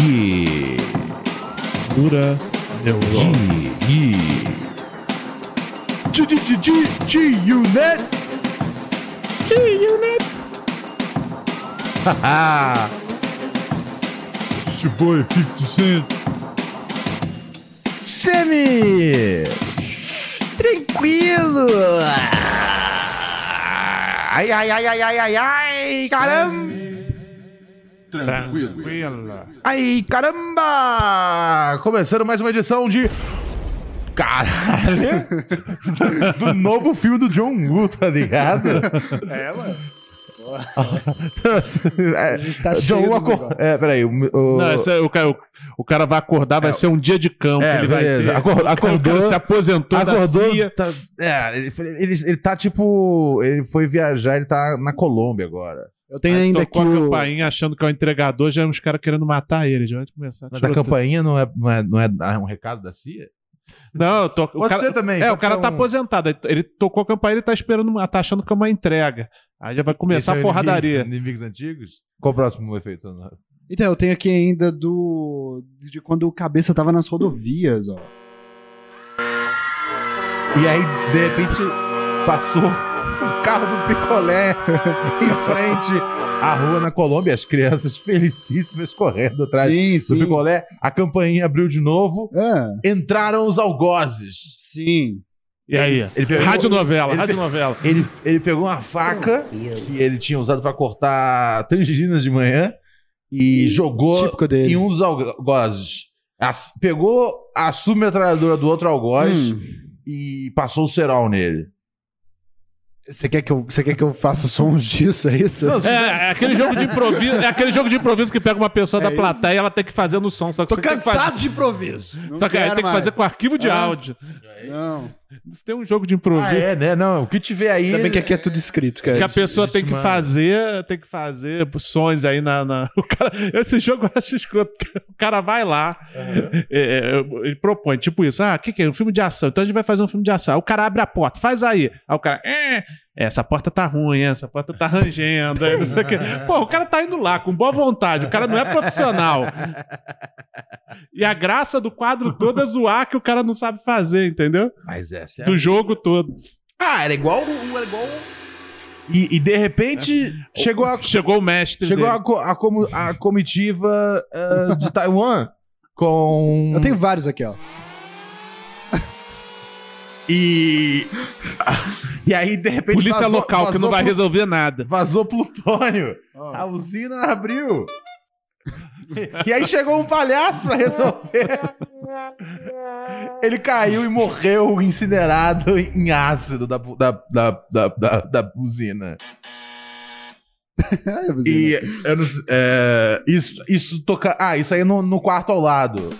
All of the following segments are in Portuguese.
Yeah. Pura neurose. Yeah. G-Unit. G-Unit. Haha. Your boy 50 Cent. Semi! Tranquilo! Ai, ai, ai, ai, ai, ai, ai, caramba! Tranquila. Ai, caramba! Começando mais uma edição de. Caralho! do novo filme do John Woo, tá ligado? É, mano. é, A gente tá John cheio Woo acor... É, peraí. O, o... Não, esse é o, cara, o, o cara vai acordar, vai ser um dia de campo. É, ele vai ter. Acor- acordou- o cara se aposentou da Acordou. CIA. Tá, é, ele, ele, ele tá tipo. Ele foi viajar, ele tá na Colômbia agora. Eu tenho Aí ainda aqui tocou a o... campainha achando que é o entregador, já é uns caras querendo matar ele. Já vai começar. Mas a campainha não é, não é, não é um recado da CIA? Não, eu tô, o Pode cara, ser também. É, pode o cara ser tá um- aposentado. Ele- Ele tocou a campainha e tá esperando, tá achando que é uma entrega. Aí já vai começar Esse é a o porradaria. inimigo- Inimigos antigos? Qual o próximo efeito sonoro? Então, eu tenho aqui ainda do... De quando o Cabeça tava nas rodovias, ó. E aí, de repente, passou o carro do picolé em frente à rua na Colômbia, as crianças felicíssimas correndo atrás Sim, do sim. picolé. A campainha abriu de novo. Ah, Entraram os algozes. sim. E aí? Ele pegou- rádio novela, ele rádio novela. Ele, ele pegou uma faca que ele tinha usado pra cortar tangerinas de manhã e jogou em um dos algozes. As- pegou a submetralhadora do outro algoz Hum. e passou o cerol nele. Você quer, que eu, você quer que eu faça sons disso, é isso? Não, É, é aquele jogo de improviso, é aquele jogo de improviso que pega uma pessoa É da isso. plateia e ela tem que fazer no som, só que Tô você tem que fazer, cansado de improviso. Não só que aí tem que fazer com arquivo de Ah. áudio. Não. Isso tem um jogo de improviso. Ah, é, né? Não, o que tiver aí. Bem que aqui é tudo escrito, cara. Que a pessoa tem que fazer, tem que fazer sons aí na. na- o cara, esse jogo eu acho escroto. O cara vai lá, é, é, ele propõe, tipo isso: ah, o que, que é? Um filme de ação. Então a gente vai fazer um filme de ação. Aí o cara abre a porta, faz aí. Aí o cara, é, essa porta tá ruim, essa porta tá rangendo, aí não sei o quê. Pô, o cara tá indo lá com boa vontade, o cara não é profissional. E a graça do quadro todo é zoar que o cara não sabe fazer, entendeu? Mas essa é. Do jogo todo. Ah, era igual. Era igual. E, e de repente chegou a Chegou o mestre. Chegou dele. a, co- a comu- a comitiva eh, de Taiwan com. Eu tenho vários aqui, ó. E. E aí, de repente. Polícia vazou- local que vazou não vai resolver nada. Vazou plutônio. A usina abriu. E aí chegou um palhaço pra resolver. Ele caiu e morreu incinerado em ácido da, da, da, da, da, da usina. E eu não é, isso, isso toca. Ah, isso aí é no, no quarto ao lado.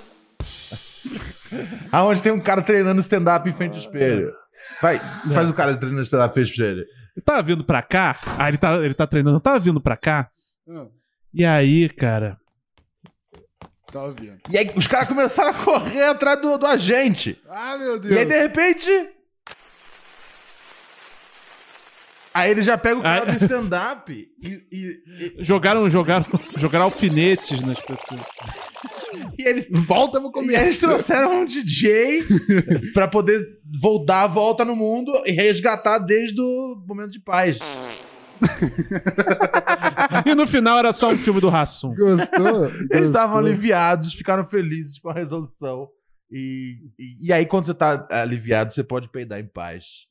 Aonde tem um cara treinando stand-up em frente ao espelho. Vai, faz o cara treinando stand-up em frente ao espelho. Ele tava vindo pra cá. Ah, ele tá, ele tá treinando. Tava vindo pra cá. Ah, E aí, cara. Tá ouvindo. E aí os caras começaram a correr atrás do, do agente. Ah, meu E aí, Deus. de repente. Aí ele já pega o cara Aí- do stand-up e, e, e- Jogaram, jogaram, jogaram alfinetes nas pessoas. E ele. Volta pro E começo. eles trouxeram um DJ pra poder vol- dar a volta no mundo e resgatar desde o momento de paz. E no final era só um filme do Rassum. Gostou? Eles estavam aliviados, ficaram felizes com a resolução. E, e, e aí, quando você tá aliviado, você pode peidar em paz.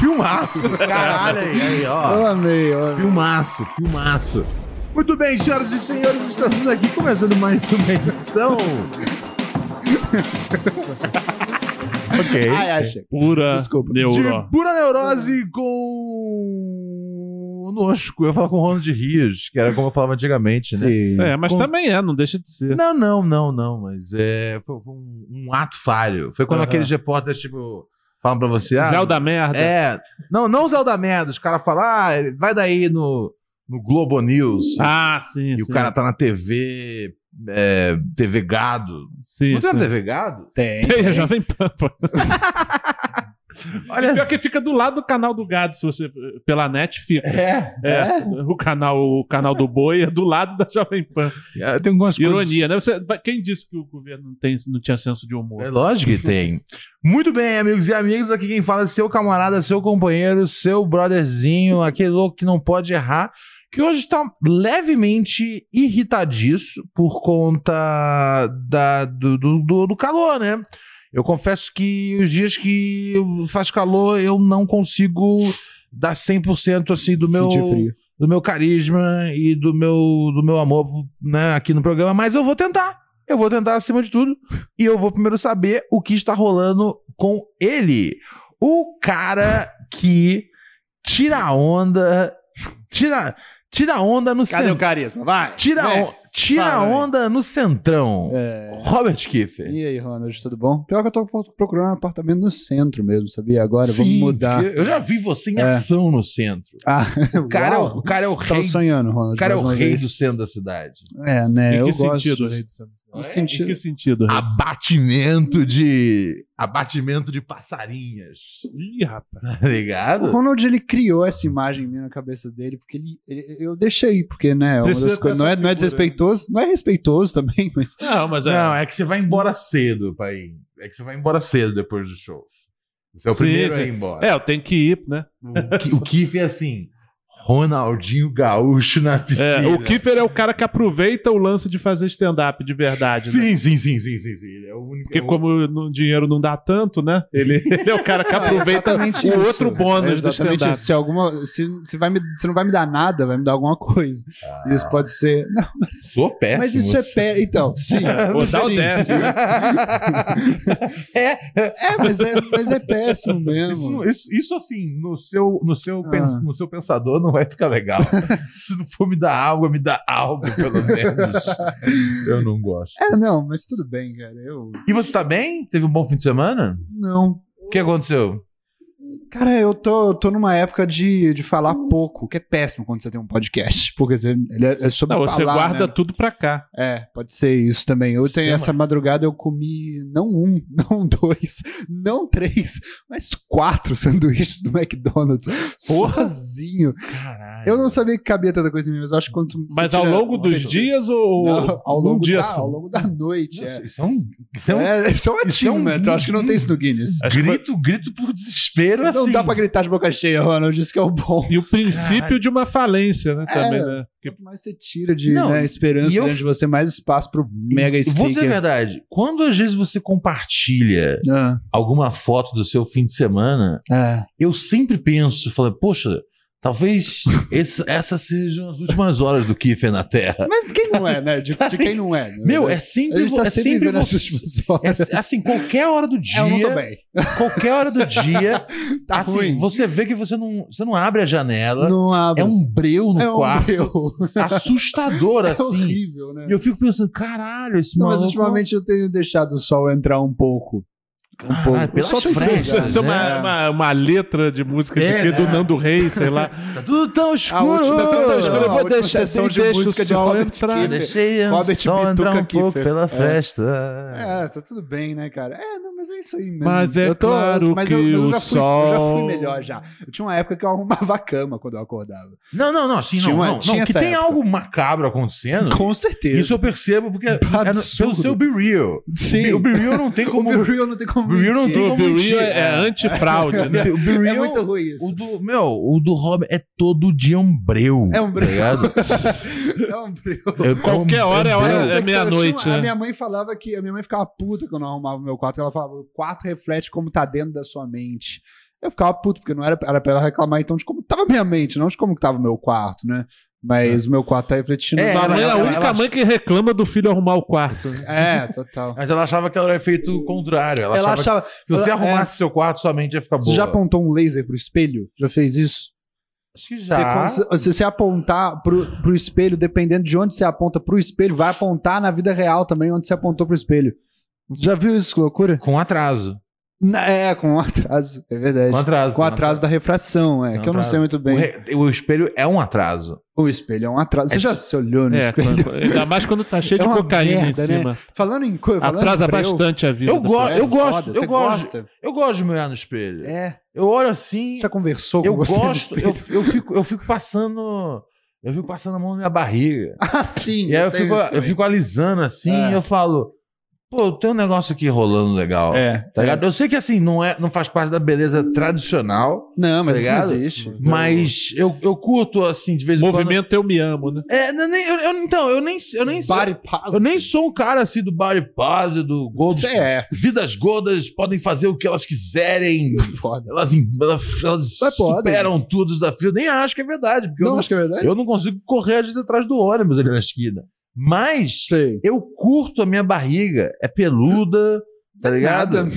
Filmaço! Caralho, aí, aí, Eu ó. amei, eu amei. Filmaço, filmaço. Muito bem, senhoras e senhores, estamos aqui começando mais uma edição. ok. Ai, acha. Pura Desculpa. neuro. De pura neurose com. Conosco. Eu ia falar com o Ronald Rios, que era como eu falava antigamente, né? Sim. É, mas Com- também é, não deixa de ser. Não, não, não, não, mas é, foi, foi um, um ato falho. Foi quando Aham. aqueles repórteres, tipo, falam pra você. Ah, Zé da merda. É. Não, não o Zé da merda. Os caras falam, ah, vai daí no, no Globo News. Ah, sim, e sim. o cara tá na TV. é, TV Gado. Sim, não tem sim. na TV Gado? Tem. Tem a Jovem Pan. pô. Olha Pior que fica do lado do canal do gado, se você. Pela net fica. É, É, o canal, o canal do boi é do lado da Jovem Pan. é, tem algumas coisas. Ironia, né? Você- quem disse que o governo não, tem, não tinha senso de humor? É lógico que tem. Muito bem, amigos e amigas, aqui quem fala é seu camarada, seu companheiro, seu brotherzinho, aquele louco que não pode errar, que hoje está levemente irritadiço por conta da, do, do, do- calor, né? Eu confesso que os dias que faz calor eu não consigo dar 100% assim do meu do meu carisma e do meu, do meu amor né, aqui no programa, mas eu vou tentar. Eu vou tentar acima de tudo. E eu vou primeiro saber o que está rolando com ele. O cara que tira a onda. Tira, tira a onda no Cadê o centrão. carisma? Vai! Tira, a É. on- tira onda no centrão. É. Robert Kiefer. E aí, Ronald, tudo bom? Pior que eu tô procurando um apartamento no centro mesmo, sabia? Agora vamos Sim, mudar. porque Eu já vi você em É. ação no centro. Ah, O cara, é o, o cara é o rei. sonhando, Ronald. O cara é o rei vez. do centro da cidade. É, né? em eu que gosto sentido, disso. Rei do Santos? No Em sentido- que sentido, Rei? abatimento de abatimento de passarinhas, Ih, rapaz. tá O ligado? Ronald, ele criou essa imagem minha na cabeça dele, porque ele, ele- eu deixei, porque, né, coisas, não, é, não é figura, desrespeitoso, não é respeitoso também, mas Não, mas é. Não, é que você vai embora cedo, pai. É que você vai embora cedo depois do show. Você é o Sim, primeiro sim. a ir embora. É, eu tenho que ir, né? O, o Kiff é assim, Ronaldinho Gaúcho na piscina. É, o Kiefer é o cara que aproveita o lance de fazer stand-up de verdade. né? Sim, sim, sim, sim, sim, sim. Ele é o único. Porque é o- como o dinheiro não dá tanto, né? Ele, ele é o cara que aproveita exatamente o isso. outro bônus do stand-up. isso. Se alguma, se, se, vai me, se não vai me dar nada, vai me dar alguma coisa. Ah, Isso pode ser. Não, Sou péssimo. mas isso é pé. Então, sim. Vou dar o sim. 10. É, mas é, mas é péssimo Isso, mesmo. não- isso, isso, assim, no seu, no, seu Ah. pens- no seu pensador não vai ficar legal. Se não for me dar água, me dá algo, pelo menos. Eu não gosto. É, não, mas tudo bem, cara. Eu. E você tá bem? Teve um bom fim de semana? Não. O que aconteceu? Cara, eu tô, eu tô numa época de, de falar pouco, que é péssimo quando você tem um podcast. Porque você, ele é, é sobre Não, você falar, guarda né? tudo pra cá. É, pode ser isso também. Eu tenho Sema- essa madrugada, eu comi não um, não dois, não três, mas quatro sanduíches do McDonald's Porra! sozinho. Caralho. Eu não sabia que cabia tanta coisa em mim, mas eu acho que quanto. Mas ao tira- longo dos dias ou Não, ao, longo dia da, só? ao longo da noite. Nossa, É. Isso é um, isso é um É, isso é um é um- achievement. Eu acho que não tem isso no Guinness. Acho que grito, grito por desespero, Não assim. dá pra gritar de boca cheia, Ronald. Isso que é o bom. E o princípio Caralho. de uma falência, né? É. Também, né? Que- Quanto mais você tira de Não, né, esperança eu- dentro de você, mais espaço pro mega Vou dizer a sticker. verdade. Quando às vezes você compartilha Ah, alguma foto do seu fim de semana, é. eu sempre penso, falo, poxa, talvez esse- essas sejam as últimas horas do Kiefer na Terra. Mas quem não é, né? De, de quem não é. né? Meu, é sempre, gente tá é sempre você. É, assim, qualquer hora do É, dia, eu não tô bem. qualquer hora do dia, Tá assim, ruim. você vê que você não, você não abre a janela, Não abre. é um breu no É um quarto, breu. assustador, É assim. horrível, né? E eu fico pensando, caralho, esse Não, mas maluco... ultimamente eu tenho deixado o sol entrar um pouco. Um pouco. O pelas sol que frestas, chegar, Isso é né? uma, uma, uma letra de música de É, do né? Nando Reis, sei lá. Tá tudo tão escuro. última, Tá tão escuro, eu vou deixar- sessão de deixa música de sol Robert entrar. Deixei Robert sol entrar um pouco Kiefer. pela É. festa. É, tá tudo bem, né, cara? É, não, mas é isso aí mesmo. Mas é eu tô, claro mas que eu, eu o já fui, eu já fui sol- melhor já. Eu tinha uma época que eu arrumava a cama quando eu acordava. Não, não, não, assim, Tinha não, uma- não, tinha não, que tem época. algo macabro acontecendo. Com certeza. Isso eu percebo porque é pelo seu Be Real. Sim. O Be Real não tem como... O Be Real não tem como Be Real O Be. Real é, é antifraude, né? O Be Real, É muito ruim isso. o do, meu, o do Rob é todo dia um breu. É um breu. tá ligado? É um breu. É- Qualquer é um- hora é um hora- breu. é meia-noite, A né? minha mãe falava que a minha mãe ficava puta quando eu arrumava o meu quarto. Ela falava: o quarto reflete como tá dentro da sua mente. Eu ficava puto, porque não era, era pra ela reclamar então de como tava minha mente, não de como tava o meu quarto, né? Mas o meu quarto tá refletindo. É, ela- mãe é a ela- única ela- mãe que reclama do filho arrumar o quarto. né? É, total. Mas ela achava que ela era feito contrário. Ela, Ela achava, achava. que se você ela- arrumasse seu quarto, sua mente ia ficar boa. Você já apontou um laser pro espelho? Já fez isso? Acho que Você, já. se você apontar pro, pro espelho, dependendo de onde você aponta pro espelho, vai apontar na vida real também onde você apontou pro espelho. Já viu isso, que loucura? Com atraso. É, com atraso, é verdade. Com atraso. Com atraso da refração, é, Com que eu não sei atraso. muito bem. O, re- o espelho é um atraso. O espelho é um atraso. Você É já se olhou no É, espelho? quando- ainda mais quando tá cheio É de cocaína merda, em né? cima. Falando em coisa. Atrasa bastante a vida. Eu da gosto- É, eu gosto, foda, eu você gosto. gosta? Eu gosto de me olhar no espelho. É. Eu olho assim, Você já conversou com eu você no gosto, espelho? eu, eu, fico, eu fico passando. Eu fico passando a mão na minha barriga. Ah, sim. E aí eu fico, eu fico alisando assim É. e eu falo, pô, tem um negócio aqui rolando legal. É. Tá ligado? Eu sei que assim, não, é, não faz parte da beleza tradicional, Não, mas Tá ligado? não existe. mas eu, eu curto assim, de vez em quando. Movimento Eu Me Amo, né? É, não, nem, eu, eu- então, eu nem, eu nem Body sou. Eu nem sou um cara assim do body positive, do gold. Você é. Vidas gordas podem fazer o que elas quiserem. Foda. Elas, elas, elas Mas pode. superam tudo os desafios. Nem acho que é verdade, porque eu, Não, não, acho que é verdade. eu não consigo correr atrás do ônibus ali na esquina. Mas sei. eu curto a minha barriga. É peluda, tá ligado? Nada.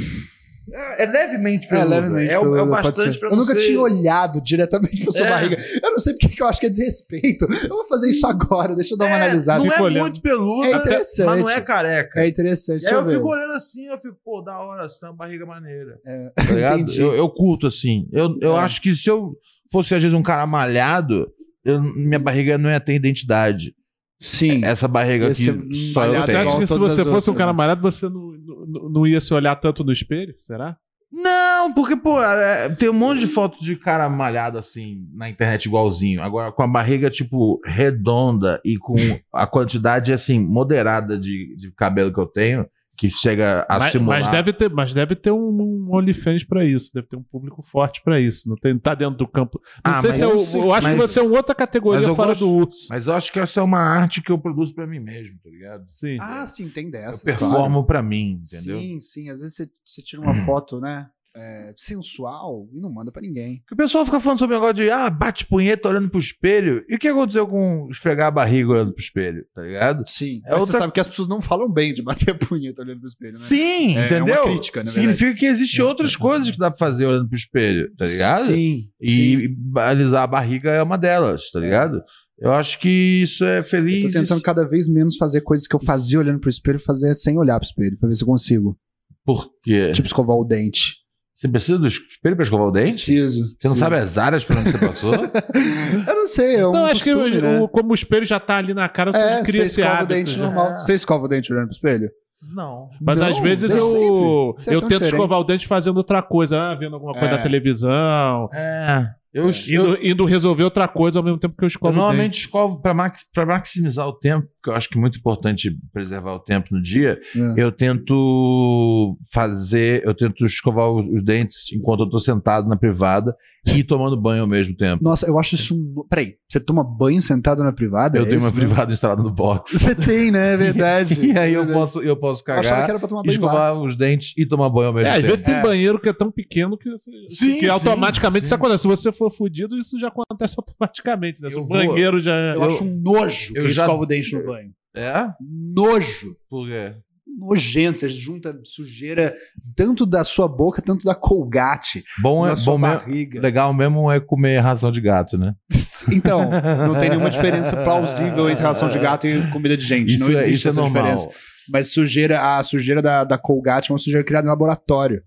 É, é levemente É, peluda. levemente. É, o- é o peluda, bastante pra Eu nunca tinha olhado diretamente pra sua É. barriga. Eu não sei porque que eu acho que é desrespeito. Eu vou fazer isso agora, deixa eu dar uma É, analisada. Não Fico é olhando. muito peluda, É interessante. mas não é careca. É interessante. Aí eu eu ver. fico olhando assim, eu fico, pô, da hora, você tem uma barriga maneira. É, Tá ligado? eu, eu curto assim. Eu, eu É. acho que se eu fosse, às vezes, um cara malhado, eu- minha barriga não ia ter identidade. Sim. Essa barriga aqui só eu Você acha que se você fosse um outras, cara né? malhado, você não, não, não ia se olhar tanto no espelho? Será? Não, porque, pô, é, tem um monte de foto de cara malhado assim na internet igualzinho. Agora, com a barriga, tipo, redonda e com a quantidade, assim, moderada de, de cabelo que eu tenho, que chega a Mas, simular. mas deve ter, mas deve ter um, um OnlyFans pra isso. Deve ter um público forte pra isso. Não tem, tá dentro do campo. Não Ah, sei mas se é eu o, sei- eu acho que mas- você é uma outra categoria eu fora gosto- do urso. Mas eu acho que essa é uma arte que eu produzo pra mim mesmo, tá ligado? Sim. Ah, sim, tem Eu dessas. performo pra mim, claro. entendeu? Sim, sim. Às vezes você, você tira uma foto, né? É, sensual e não manda pra ninguém. O pessoal fica falando sobre o negócio de, ah, bate punheta olhando pro espelho. E o que aconteceu com esfregar a barriga olhando pro espelho, tá ligado? Sim. É outra- você sabe que as pessoas não falam bem de bater a punheta olhando pro espelho, né? Sim, É, é entendeu? uma crítica, na Significa que existem outras coisas que dá pra fazer olhando pro espelho, tá ligado? Sim. E, sim. alisar a barriga é uma delas, tá ligado? Eu acho que isso é Eu feliz. tô tentando cada vez menos fazer coisas que eu fazia olhando pro espelho, fazer sem olhar pro espelho, pra ver se eu consigo. Por quê? Tipo escovar o dente. Você precisa do espelho pra escovar o dente? Preciso. Você não preciso. sabe as áreas por onde você passou? Eu não sei, é um Não, acho que costume, o- né? o- como o espelho já tá ali na cara, você É, cria você esse escova o hábito. dente já. normal. Você escova o dente olhando pro espelho? não. Mas Não, às vezes eu, é eu tão tento diferente. escovar o dente fazendo outra coisa, ah, vendo alguma coisa É. da televisão, É. Eu, eu, indo, indo resolver outra coisa ao mesmo tempo que eu eu escovo o normalmente dente. escovo pra, max, maximizar o tempo, porque eu acho que é muito importante preservar o tempo no dia. É. Eu tento fazer, eu tento escovar os, dentes enquanto eu tô sentado na privada e tomando banho ao mesmo tempo. Nossa, eu acho isso um. Peraí, você toma banho sentado na privada? Eu É tenho isso uma mesmo? privada instalada no box. Você tem, né? É verdade. E aí eu É posso, eu posso Eu achava cagar, que era pra tomar banho lá. escovar os dentes e tomar banho ao mesmo É, às tempo. vezes tem É. banheiro que é tão pequeno que, Sim, que sim, automaticamente sim. isso acontece. Se você for fudido, isso já acontece automaticamente. Né? Se Eu o vou- banheiro já é. Eu, acho um nojo eu que já- escova o dente no banho. É? Nojo. Por quê? Nojento. Você junta sujeira tanto da sua boca, tanto da Colgate, Bom é bom mesmo. barriga. Legal mesmo é comer ração de gato, né? Então, não tem nenhuma diferença plausível entre ração de gato e comida de gente. não Isso, é, existe isso é essa normal. diferença. Mas sujeira, a sujeira da, da Colgate é uma sujeira criada em laboratório.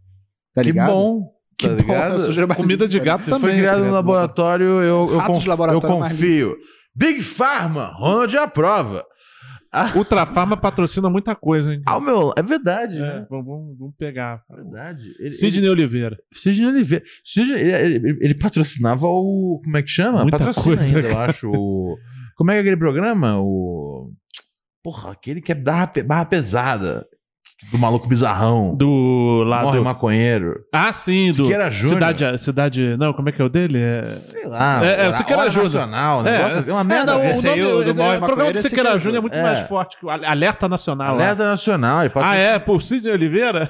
Tá Que ligado? bom. Que tá ligado? a Comida de gato Se também. foi criado né? no laboratório, eu, eu, conf- laboratório eu confio. Big Pharma, Ronald aprova. Ultrafarma patrocina muita coisa, hein? Ah, meu, é verdade, É, né? vamos, vamos- pegar. É verdade. Ele, Sidney Oliveira. ele, Sidney Oliveira. Sidney, ele, ele- ele patrocinava o. Como é que chama? Muita Patrocina coisa, ainda, eu acho. o- como é que é aquele programa? O. Porra, aquele que é barra, barra pesada. Do maluco bizarrão. Do lado. Morre maconheiro. Ah, sim, do. Siqueira Júnior. Cidade, cidade. Não, como é que é o dele? É... Sei lá. É, é, o Siqueira hora Júnior. nacional, um negócio assim, uma merda. É, não, o, Esse aí, nome- o do Morre o programa do é Siqueira Siqueira Júnior é muito É. mais forte que o Alerta Nacional. lá. Alerta nacional. Ele Ah, é? Por Sidney Oliveira?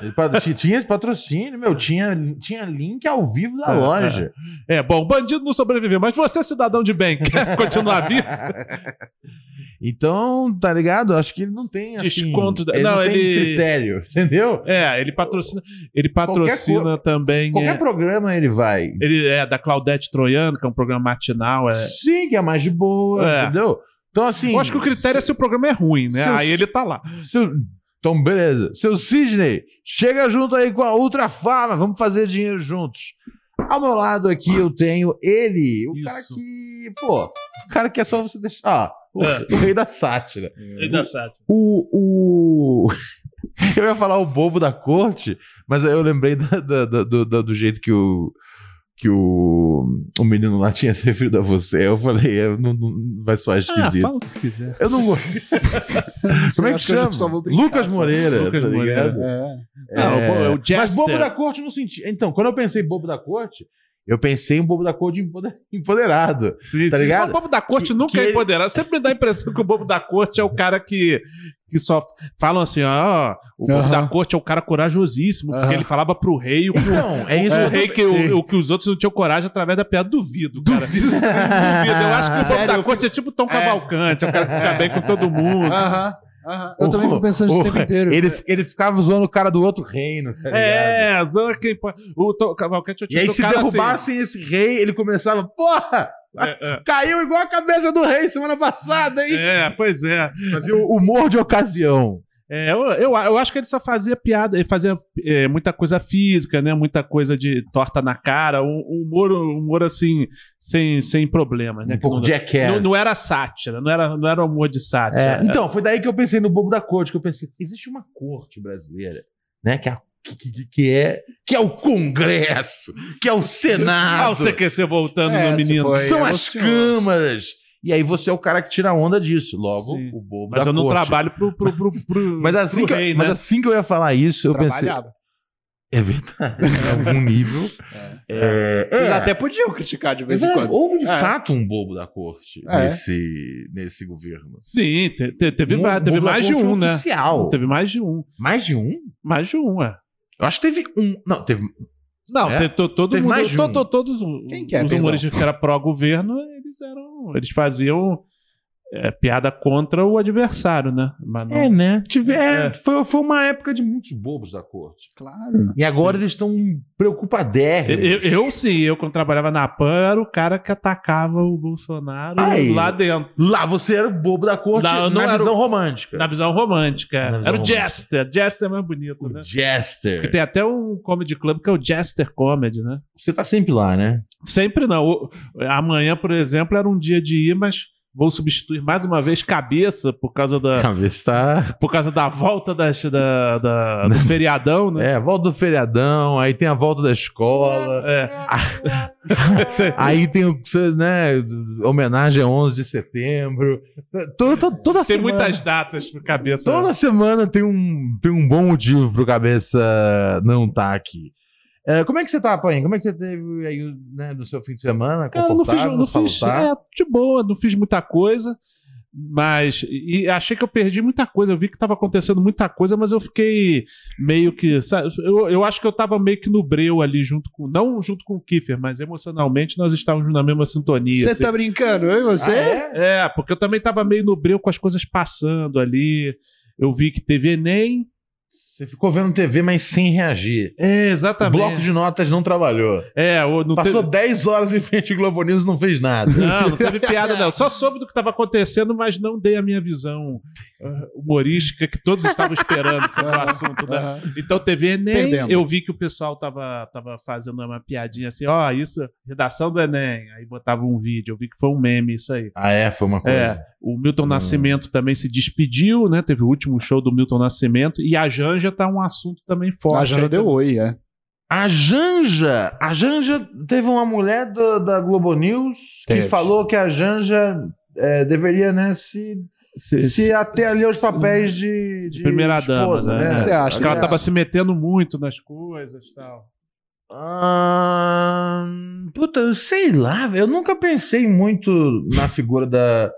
Tinha- esse patrocínio, meu. Tinha, tinha link ao vivo da É, loja. É, bom, o bandido não sobreviveu, mas você, cidadão de bem, quer continuar vivo? Então, tá ligado? Acho que ele não tem assim, Desconto Ele não, não, tem ele- critério, entendeu? É, ele patrocina. Ele patrocina também. Qualquer é, programa ele vai. ele é da Claudete Troiano, que é um programa matinal. É... Sim, que é mais de boa, É. entendeu? Então, assim. Eu acho que o critério é se o programa é ruim, né? se Aí ele tá lá. se Então, beleza. Seu Sidney, chega junto aí com a Ultra Farma, vamos fazer dinheiro juntos. Ao meu lado aqui eu tenho ele, o cara Isso. que, pô, o cara que é só você deixar, ó, o, É. o rei da sátira. Ainda sabe. O, o... Eu ia falar o bobo da corte, mas aí eu lembrei da- da- da- do, do- do jeito que o que o, o menino lá tinha se referido a você. Eu falei, eu não, não- vai soar Ah, esquisito. fala o que quiser. eu não gosto. Como é que eu chama? vou brincar, Lucas. Moreira. Lucas tá Moreira. ligado? É. Não, É, o- o Jester. Mas bobo da corte não senti. Então, quando eu pensei bobo da corte, eu pensei em bobo da corte empoder- empoderado. Sim. Tá ligado? O bobo da corte Que- nunca que é ele- empoderado. Sempre me dá a impressão que o bobo da corte é o cara que, que só falam assim, ó, o bobo da corte é o cara corajosíssimo, porque ele falava pro rei o que o Então, é isso o rei que, o, o que os outros não tinham coragem através da piada. Duvido, cara. Duvido. Eu acho que o bobo Sério, da corte é tipo Tom Cavalcante, é o cara que fica bem com todo mundo. Aham. Aham. Eu O- também fico pensando isso o o- tempo inteiro. Ele, ele ficava zoando o cara do outro reino, tá ligado? É, zoa quem pode. O Tom Cavalcante E aí, se cara derrubassem esse rei, ele começava, porra! assim. É, é. Caiu igual a cabeça do rei semana passada, hein? É, pois é. Fazia o humor de ocasião. É, eu, eu, eu acho que ele só fazia piada, ele fazia é, muita coisa física, né? Muita coisa de torta na cara, um, um humor, um humor assim, sem, sem problemas, né? Um pouco não, jackass. não, não era sátira, não era, não era humor de sátira. É, então, foi daí que eu pensei no bobo da corte, que eu pensei, existe uma corte brasileira, né? Que é, a- que, que- que é, que é o Congresso, que é o Ah, Senado, o CQC voltando É, no menino. foi- são é as você. câmaras. E aí você é o cara que tira onda disso. Logo, Sim. o bobo Mas da eu não corte. trabalho pro, pro, pro, pro, Mas assim, que, rei, mas né? assim que eu ia falar isso, eu pensei. É verdade, em algum nível. É, Vocês é. até podiam criticar de vez Mas em é, quando. houve de É. fato um bobo da corte É. nesse, nesse governo. Sim, te- te- teve, Um teve bobo da mais de um, né? oficial. Teve mais de um. Mais de um? Mais de um, é. Eu acho que teve um. Não, teve. Não, É? te- to- todo Teve mundo, mais to- um. to- todos os- Quem que é, os humoristas que eram pró-governo, eles eram. Eles faziam é, piada contra o adversário, né? Mas não- É, né? Tive, é, É. Foi, foi uma época de muitos bobos da corte. Claro. E agora eles estão Eu, preocupadérrimos. eu- eu sim, eu quando trabalhava na PAN era o cara que atacava o Bolsonaro Aí. lá dentro. Lá você era o bobo da corte eu não na visão o- romântica. Na visão romântica. Na visão era o romântica. Jester. Jester é mais bonito, né? O Jester. Porque tem até um comedy club que é o Jester Comedy, né? Você tá sempre lá, né? Sempre não. O- Amanhã, por exemplo, era um dia de ir, mas vou substituir mais uma vez cabeça por causa da, Cabeça tá. por causa da volta das, da, da- do feriadão, né? É, volta do feriadão, aí tem a volta da escola. É. Aí tem o, né, homenagem a 11 de setembro. Toda, toda, toda Tem semana, muitas datas pro cabeça. Toda semana tem um, tem um bom motivo pro cabeça não tá aqui. É, como é que você tá, Painho? Como é que você teve aí, né, do seu fim de semana? Cara, não fiz, não fiz é, de boa, não fiz muita coisa. Mas e achei que eu perdi muita coisa. Eu vi que estava acontecendo muita coisa, mas eu fiquei meio que. sabe, eu, eu acho que eu estava meio que no breu ali, junto com. Não junto com o Kiefer, mas emocionalmente nós estávamos na mesma sintonia. Você assim. tá brincando, eu e você? Ah, é? É, porque eu também tava meio no breu com as coisas passando ali. Eu vi que teve Enem. Você ficou vendo TV, mas sem reagir. É, O exatamente. bloco de notas não trabalhou. É, o- não Passou teve... 10 horas em frente ao Globo News e não fez nada. Não, não teve piada, não. Só soube do que estava acontecendo, mas não dei a minha visão humorística que todos estavam esperando sobre o assunto, né? Então teve Enem, Perdendo. eu vi que o pessoal tava, tava fazendo uma piadinha assim, ó, isso, redação do Enem. Aí botava um vídeo, eu vi que foi um meme isso aí. Ah, é? Foi uma coisa. É, o Milton Hum. Nascimento também se despediu, né? Teve o último show do Milton Nascimento e a Janja tá um assunto também forte. A Janja aí deu oi, é. A Janja, a Janja teve uma mulher do- da Globo News que Teve. falou que a Janja é, deveria, né, se, Se- se ater ali aos papéis de, de primeira esposa, dama, né? né? Você acha? Porque ela É. tava se metendo muito nas coisas e tal. Ah, puta, eu sei lá, velho, eu nunca pensei muito na figura da,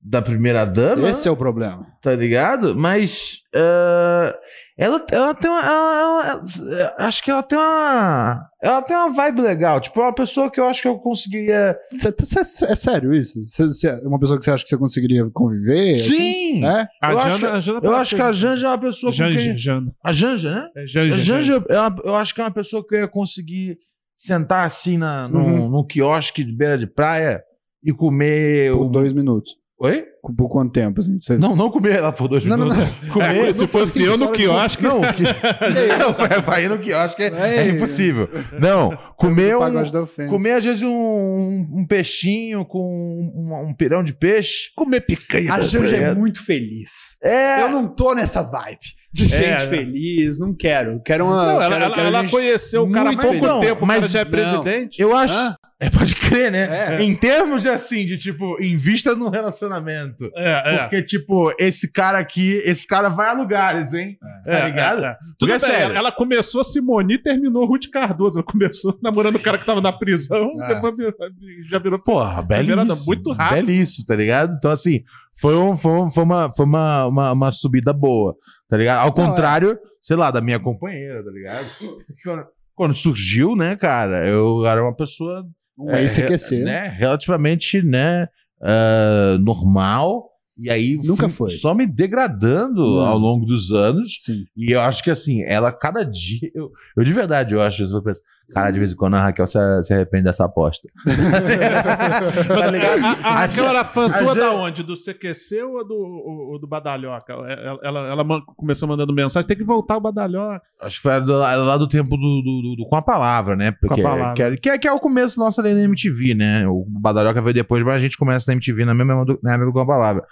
da primeira dama, Esse é o problema. tá ligado? Mas ah, ela, ela tem uma. ela- ela- ela- acho que ela tem uma. Ela tem uma vibe legal. Tipo, é uma pessoa que eu acho que eu conseguiria. Cê- cê- é sério isso? É uma pessoa que você acha que você conseguiria conviver? Sim! É? A Eu Jana, acho- a Jana Eu acho que a Janja é uma pessoa com Janja, quem... Jana. A Janja, né? É Janja, A Janja. Janja, é uma- eu acho que é uma pessoa que eu ia conseguir sentar assim na, num, Uhum. num quiosque de beira de praia e comer Por um, dois minutos. Oi? Por quanto tempo? Assim? Você... Não, não comer ela por dois Não, não, minutos. não. Comer, É, se não fosse assim, eu no quiosque. Não, que... não, vai- no quiosque é, é É. impossível. Não, comer um. Comer, às vezes, um, um peixinho com um, um pirão de peixe. Comer picanha. A Janja é muito feliz. É. Eu não tô nessa vibe de gente né? feliz, não quero. Quero uma. Não, ela, quero, ela, quero ela gente- conheceu o cara há muito pouco feliz. tempo, Mas já é não. presidente. Eu acho. Hã? É, pode crer, né? É. Em termos de assim, de tipo, invista no relacionamento. É, Porque, tipo, esse cara aqui, esse cara vai a lugares, hein? Tá ligado? é. Tudo é bem, sério. ela, começou Simone e terminou Ruth Cardoso. Ela começou namorando o cara que tava na prisão, É. depois já virou. Porra, belíssimo. muito rápido. Belíssimo, tá ligado? Então, assim, foi, um, foi, um- foi, uma, foi uma, uma, uma subida boa, tá ligado? Ao Não, é. contrário, sei lá, da minha companheira, tá ligado? Quando, surgiu, né, cara, eu era uma pessoa Um é, ex-CQC. né, relativamente, né, ah, normal. E aí Nunca foi. só me degradando Não. ao longo dos anos. Sim. E eu acho que assim, ela cada dia. Eu, eu de verdade, eu acho isso. Eu penso, cara, de vez em quando a Raquel se, se arrepende dessa aposta. tá ligado? A, a Raquel era fã a tua Jan- da onde? Do CQC ou do, ou- do Badalhoca? Ela, ela, ela man- começou mandando mensagem, tem que voltar o Badalhoca. Acho que foi era lá do tempo do, do- do- Com a Palavra, né? Porque, Com a Palavra. Que, é, que, é, que é o começo nosso ali na MTV, né? O Badalhoca veio depois, mas a gente começa na MTV na mesma, na mesma Com a Palavra.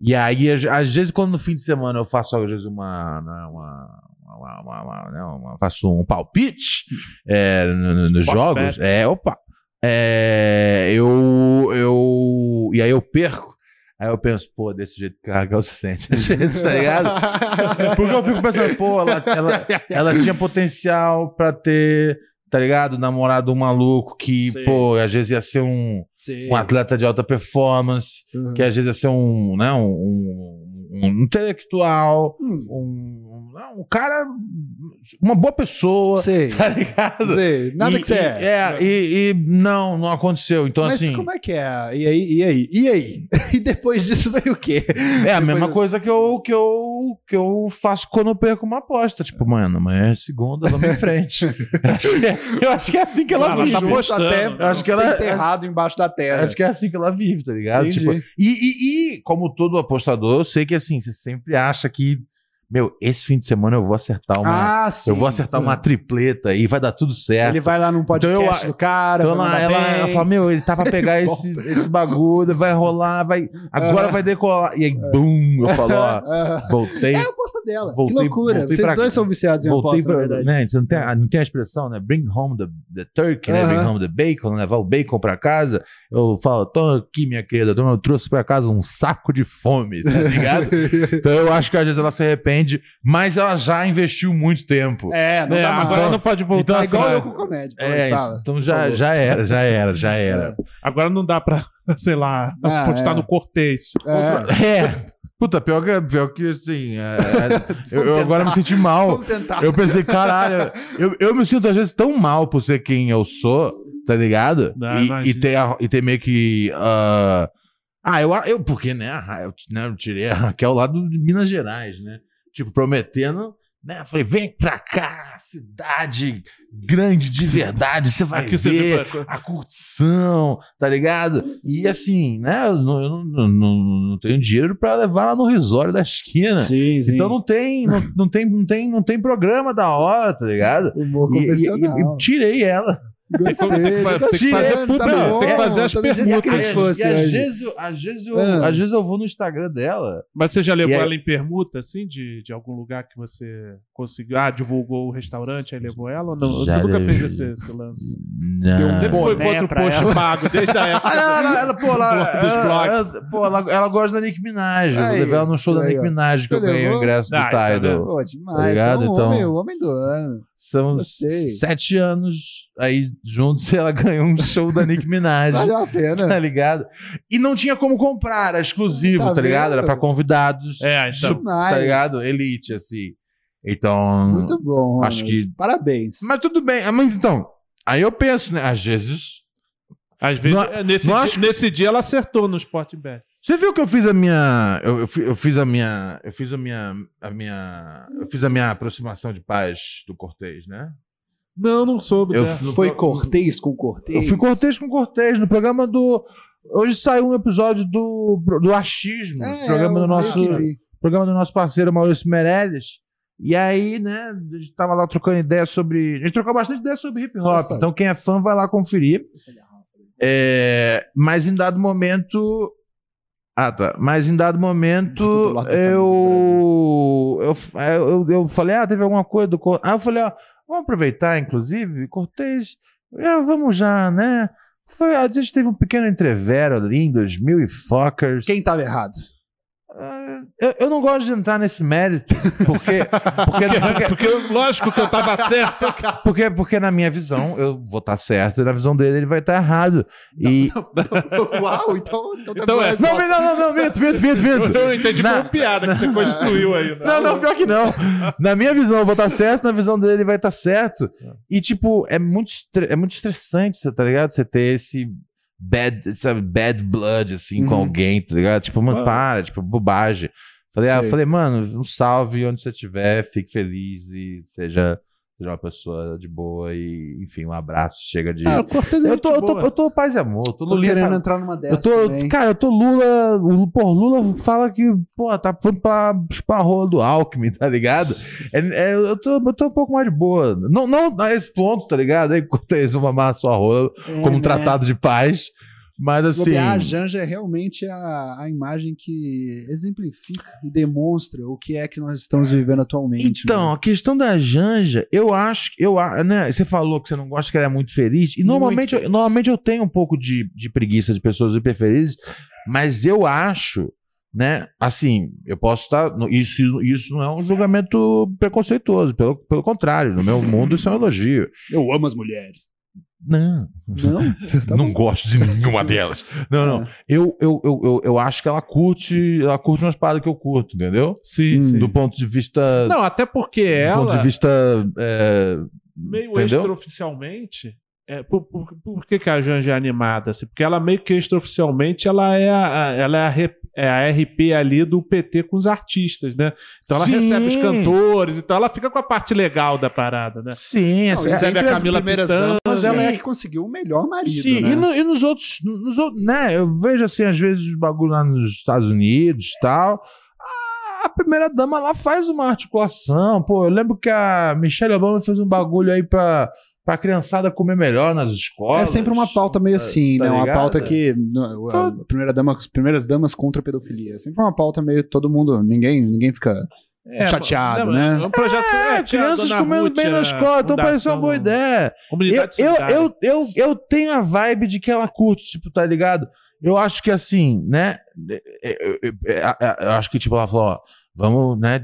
E aí, às, às vezes, quando no fim de semana eu faço, às vezes, uma. né, uma uma- uma- uma- né, uma- faço um palpite é, no- no- nos jogos. bet. É, opa. É, eu, eu. E aí eu perco. Aí eu penso, pô, desse jeito que a Raquel se sente. Tá ligado? Porque eu fico pensando, pô, ela, ela, ela tinha potencial pra ter, tá ligado? Namorado um maluco que, Sim. pô, às vezes ia ser um, Sim. um atleta de alta performance, Uhum. que às vezes ia ser um, né, um, um, um intelectual, Hum. um, não, um cara, uma boa pessoa, Sei. tá ligado? Sei. Nada E- que você e- é. É, e, e não, não aconteceu. Então, Mas assim, como é que é? E aí? E aí? E aí? E depois disso veio o quê? é a mesma coisa que eu, que, eu, que eu faço quando eu perco uma aposta. Tipo, mano, amanhã é segunda, vamos em frente. eu, acho que é, eu acho que é assim que ela, Ela vive. tá postando. Até Eu acho que ela- ser enterrado embaixo da terra. Acho que é assim que ela vive, tá ligado? Tipo, e, e, e, como todo apostador, eu sei que assim, você sempre acha que, meu, esse fim de semana eu vou acertar uma. ah, sim. eu vou acertar sim. uma tripleta e vai dar tudo certo. Ele vai lá num podcast Então eu- do cara. Então ela, ela, ela fala, meu, ele tá pra pegar esse, esse bagulho, vai rolar, vai. Agora É. vai decolar. E aí, bum, eu falo, ó, voltei. É a aposta dela. Voltei- que loucura. Vocês pra- dois são viciados em Voltei aposta, pra. verdade. Né, você não tem, a- não tem a expressão, né? Bring home the, the turkey, né? Bring home the bacon, levar o bacon pra casa. Eu falo, tô aqui, minha querida, eu trouxe pra casa um saco de fome, tá ligado? então eu acho que às vezes ela se arrepende, mas ela já investiu muito tempo. É, não É, dá mais. agora então- não pode voltar. então, É assim, igual vai- eu com comédia. É, então já, já era, já era, já era. Agora não dá pra, sei lá, Ah, postar é. no cortês. É. É. Puta, pior que, pior que assim. é, é, eu, eu agora me senti mal. Eu pensei, caralho, eu, eu me sinto às vezes tão mal por ser quem eu sou, tá ligado? Ah, e, e, ter, a- e ter meio que. ah, ah, eu, eu. Porque, né? Eu, né, eu tirei a Raquel lá do, de Minas Gerais, né? Tipo, prometendo. Né? Falei, vem pra cá, cidade grande de verdade, você vai Aqui você ver vê- a curtição, tá ligado? E assim, né? Eu não, eu não, não, não- tenho dinheiro pra levar ela no risório da esquina. Sim, sim. Então não tem, não, não tem, não tem, não tem programa da hora, tá ligado? E, e- e tirei ela. Gostei, tem que tem fazer tá bom, tem que fazer as tá permutas. e às vezes, eu, às, vezes eu, Ah. às vezes eu vou no Instagram dela. Mas você já levou ela em permuta, assim, de, de algum lugar que você conseguiu? Ah, divulgou o restaurante, aí levou ela ou não? Já você nunca fez esse, esse lance? Não. Sempre foi contra o post ela. pago, desde a época. Ah, não, ela, ela, pô, ela, Dos ela, ela- pô, ela, ela gosta da Nick Minaj. Eu Aí, levei ela no show da aí, Nick ó. Minaj que eu ganhei o levou? ingresso do Ah, tá Tidal. vendo? Pô, demais. Tá ligado? É um Então- homem, o homem do ano. São Eu sete anos aí juntos ela ganhou um show da Nick Minaj. Valeu a Tá pena. ligado? E não tinha como comprar, era exclusivo, Tá tá, ligado? Era pra convidados. É, então. Tá ligado? Elite, assim. Então. Muito bom. Acho Ronald. que- Parabéns. Mas tudo bem. Ah, Mas então. Aí eu penso, né? Às vezes. Às vezes, Não- é, nesse, não dia, acho- nesse dia ela acertou no Sport Bet. Você viu que eu fiz a minha. Eu, eu eu fiz a minha. Eu fiz a minha. A minha. Eu fiz a minha aproximação de paz do Cortez, né? Não, não soube. Eu fui- Foi Cortez com Cortez? Eu fui Cortez com Cortez no programa do. Hoje saiu um episódio do, do Achismo, É, programa do nosso programa do nosso parceiro Maurício Meirelles. E aí, né, a gente tava lá trocando ideia sobre. A gente trocou bastante ideia sobre hip hop. Nossa. Então, quem é fã vai lá conferir. Garrafa aí. É, mas em dado momento. Ah, tá. Mas em dado Do momento, lado da eu, eu, eu, eu falei, ah, teve alguma coisa do. Ah, eu falei, ó, vamos aproveitar, inclusive, Cortez, já vamos já, né? Foi, a gente teve um pequeno entrevero ali em 2000 e fuckers. Quem tava errado? Ah, eu, eu não gosto de entrar nesse mérito, porque, porque, porque, Porque, lógico que eu tava certo. porque, porque na minha visão eu vou estar certo e na visão dele ele vai estar errado. E, Uau, então, então, temos Então é-. Não, não, não, não, minto, minto, minto, minto. Eu entendi Na- como piada que você construiu aí. né? Não, não, pior que não. Na minha visão eu vou estar certo, na visão dele ele vai estar certo. E, tipo, é muito, é muito estressante, você tá ligado? Você ter esse bad, sabe, bad blood, assim, com Uhum. alguém, tá ligado? Tipo, mano, Ah. para, tipo, bobagem. Falei, ah, falei, mano, um salve onde você estiver, fique feliz e seja, seja uma pessoa de boa e, enfim, um abraço, chega de... Ah, Cortez é eu, tô, eu, tô, eu tô paz e amor, tô, Tô Lulinha querendo pra- entrar numa eu dessas tô, também. cara, eu tô Lula. O, pô, Lula fala que, pô, tá pronto pra chupar a rola do Alckmin, tá ligado? É, é, eu, tô, eu tô um pouco mais de boa. Não, não a esse ponto, tá ligado? Aí, Enquanto eles vão mamar a sua rola É, como um né? tratado de paz. Mas assim. A Janja é realmente a, a imagem que exemplifica e demonstra o que é que nós estamos vivendo atualmente. Então, né? a questão da Janja, eu acho, eu, né, você falou que você não gosta que ela é muito feliz, e Muito normalmente, eu, feliz. normalmente eu tenho um pouco de, de preguiça de pessoas hiper felizes, mas eu acho, né, assim, eu posso estar, isso, isso não é um julgamento preconceituoso, pelo, pelo contrário, no meu mundo isso é um elogio. Eu amo as mulheres. Não, Não? Tá não bom. gosto de nenhuma delas. Não, não, É. eu, eu, eu, eu, eu acho que ela curte, ela curte umas paradas que eu curto, entendeu? Sim, Hum. sim. Do ponto de vista... Não, até porque do ponto ela, de vista... é, meio entendeu? extraoficialmente, é, por, por, por que, que a Janja é animada? Assim? Porque ela meio que extraoficialmente ela é a, ela é a, re- é a RP ali do PT com os artistas, né? Então ela Sim. recebe os cantores, então ela fica com a parte legal da parada, né? Sim, Não, essa, recebe a Camila Pitanga. damas, ela é que conseguiu o melhor marido, Sim, né? e, no- e nos outros, nos outros, né? Eu vejo assim, às vezes, os bagulho lá nos Estados Unidos e tal. A- A primeira dama lá faz uma articulação. Pô, eu lembro que a Michelle Obama fez um bagulho aí pra, pra criançada comer melhor nas escolas. É sempre uma pauta meio assim, tá né? Uma ligado? pauta que. A primeira dama, as primeiras damas contra a pedofilia. É sempre uma pauta meio todo mundo. Ninguém, ninguém fica. É, Chateado, né? É um projeto, É, é, a crianças comendo Ruth, bem na a escola, então parecia uma boa ideia. Eu, Comunidade eu, eu, eu, eu tenho a vibe de que ela curte, tipo, tá ligado? Eu acho que assim, né? Eu, eu- eu- acho que, tipo, ela falou, ó, vamos, né,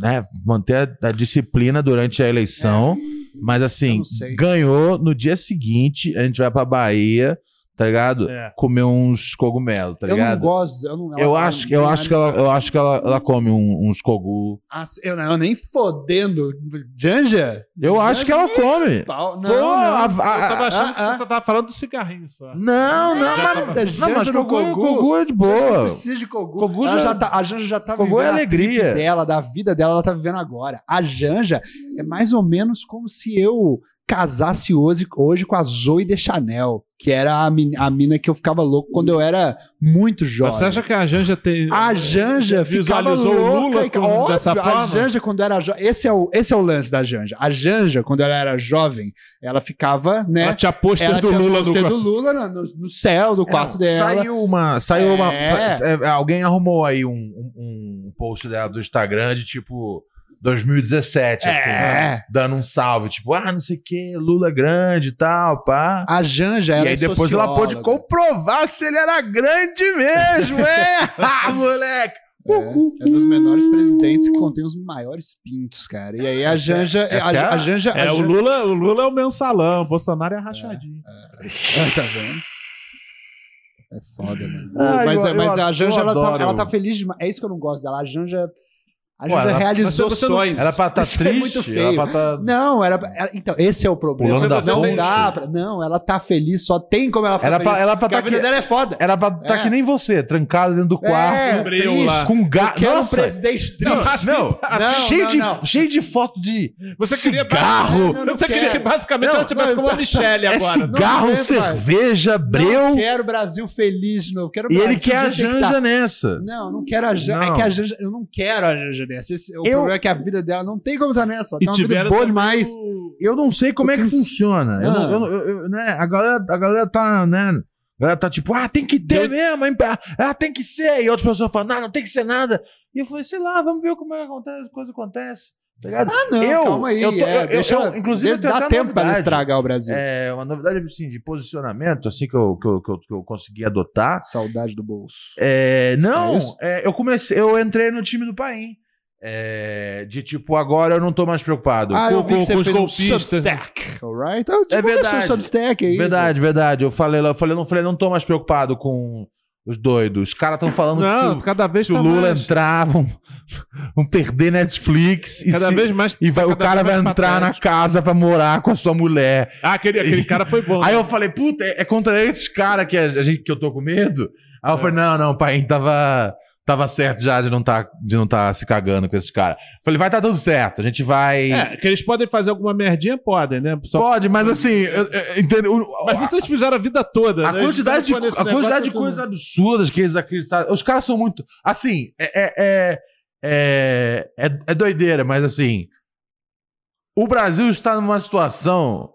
né manter a, a disciplina durante a eleição. Mas assim, ganhou no dia seguinte, a gente vai pra Bahia, tá ligado? É. Comer uns cogumelos, tá eu não ligado? gosto. Eu, não, Eu acho, eu não acho que ela, eu acho que ela, ela come um- uns cogu. Ah, Eu, não, eu nem fodendo. Janja? Eu acho que ela come. Pau- Não, Pô, não. a- a- Eu tava achando ah, que ah. você tava falando do cigarrinho só. Não, não, mas, tava- não, mas Janja no cogu, cogu. cogu é de Não boa. precisa de. Kogu Ela já- já tá, a Janja já tá vivendo é a trip alegria. dela, da vida dela, ela tá vivendo agora. A Janja é mais ou menos como se eu casasse hoje, hoje com a Zoe de Chanel, que era a, min- a mina que eu ficava louco quando eu era muito jovem. Você acha que a Janja tem. A Janja ficava visualizou o louca. Lula e- com- Óbvio, dessa A forma? Janja, quando era jovem. Esse, é o, esse é o lance da Janja. A Janja, quando ela era jovem, ela ficava, né? Ela tinha pôster do Lula do Lula no, no- céu do quarto dela. Saiu uma. Saiu É. uma. é, alguém arrumou aí um, um, um post dela do Instagram de tipo 2017, assim, É. dando um salve, tipo, ah, não sei o que, Lula grande e tal, pá. A Janja, ela e aí é depois ela pôde socióloga. comprovar se ele era grande mesmo, é? Ah, moleque! É, é dos menores presidentes que contém os maiores pintos, cara. E aí a Janja. essa a, é a- a Janja. a É, o Janja- Lula, o Lula é o mensalão, o Bolsonaro é rachadinho. Ah, tá vendo? É foda, mano. Ah, mas eu- mas eu a Janja, ela tá, ela tá feliz demais. É isso que eu não gosto dela. A Janja. A Pô, ela- realizou você não- sonhos. Era pra estar é triste. muito feio. Era pra tá... Não, era, era- Então, esse é o problema. Pulando da não ponte. dá pra. Não, ela tá feliz, só tem como ela ficar Era pra, feliz. era pra Porque a tá vida que, dela é foda. era pra tá É. que nem você, trancado dentro do quarto. É, breu triste. lá. Com Eu gato. quero um presidente Não, triste. não, assim, cheio, não, de, não. cheio de foto de Você queria cigarro. Não, não Você queria que quero. basicamente Não, ela tivesse não, como a. Michelle É agora. cigarro, Não aguento mais. cerveja, Não breu. quero o Brasil feliz de novo. Quero E ele quer a Janja tá. nessa. Não, não quero a Janja. Não. É que a Janja. Eu não quero a Janja nessa. Esse- o Eu- problema é que a vida dela não tem como estar nessa. Ela E vida tiveram boa demais. o- Eu não sei como é que Porque- funciona. Eu não- Ah. eu não- eu- eu- né, a, galera, a galera tá, né? A galera tá tipo, ah, tem que ter mesmo, hein, pá, ah, tem que ser. E outras pessoas falam, não, não tem que ser nada. E eu falei, sei lá, vamos ver como é que acontece, coisa acontece. Tá ligado? Ah, não, Eu- calma aí. eu tô- é, eu- deixa, eu- inclusive, eu tenho dá tempo pra ela novidade. estragar o Brasil. É uma novidade assim, de posicionamento, assim, que eu, que eu, que eu, que eu consegui adotar. Saudade do bolso. É, não, É é, eu comecei, eu entrei no time do Paim. É, de tipo, agora eu não tô mais preocupado. Ah, eu com- vi que você os fez um. Substack, alright? Então, É verdade. Substack aí. verdade, verdade. Eu falei, lá- eu falei, não falei, não tô mais preocupado com os doidos. Os caras estão falando Não, que se, cada o- vez se o tá Lula mais, entrar, vão, vão perder Netflix. E, Cada se- vez mais. e vai- o cada cara vai entrar na casa pra morar com a sua mulher. Ah, aquele, aquele cara foi bom. Aí né? eu falei, puta, é, é contra esses caras que, a, a gente, que eu tô com medo? Aí eu falei, não, não, o pai tava, tava certo já de não tá, de não tá se cagando com esses caras. Falei, vai tá tudo certo, a gente vai. É, que eles podem fazer alguma merdinha, podem, né? Só- Pode, mas assim, eu, eu, entendo. o- Mas isso eles fizeram a vida toda. a né? Quantidade, de, a quantidade de coisas assim, absurdas que eles acreditaram. Os caras são muito. Assim, é, é, é, é, é- é doideira, mas assim. O Brasil está numa situação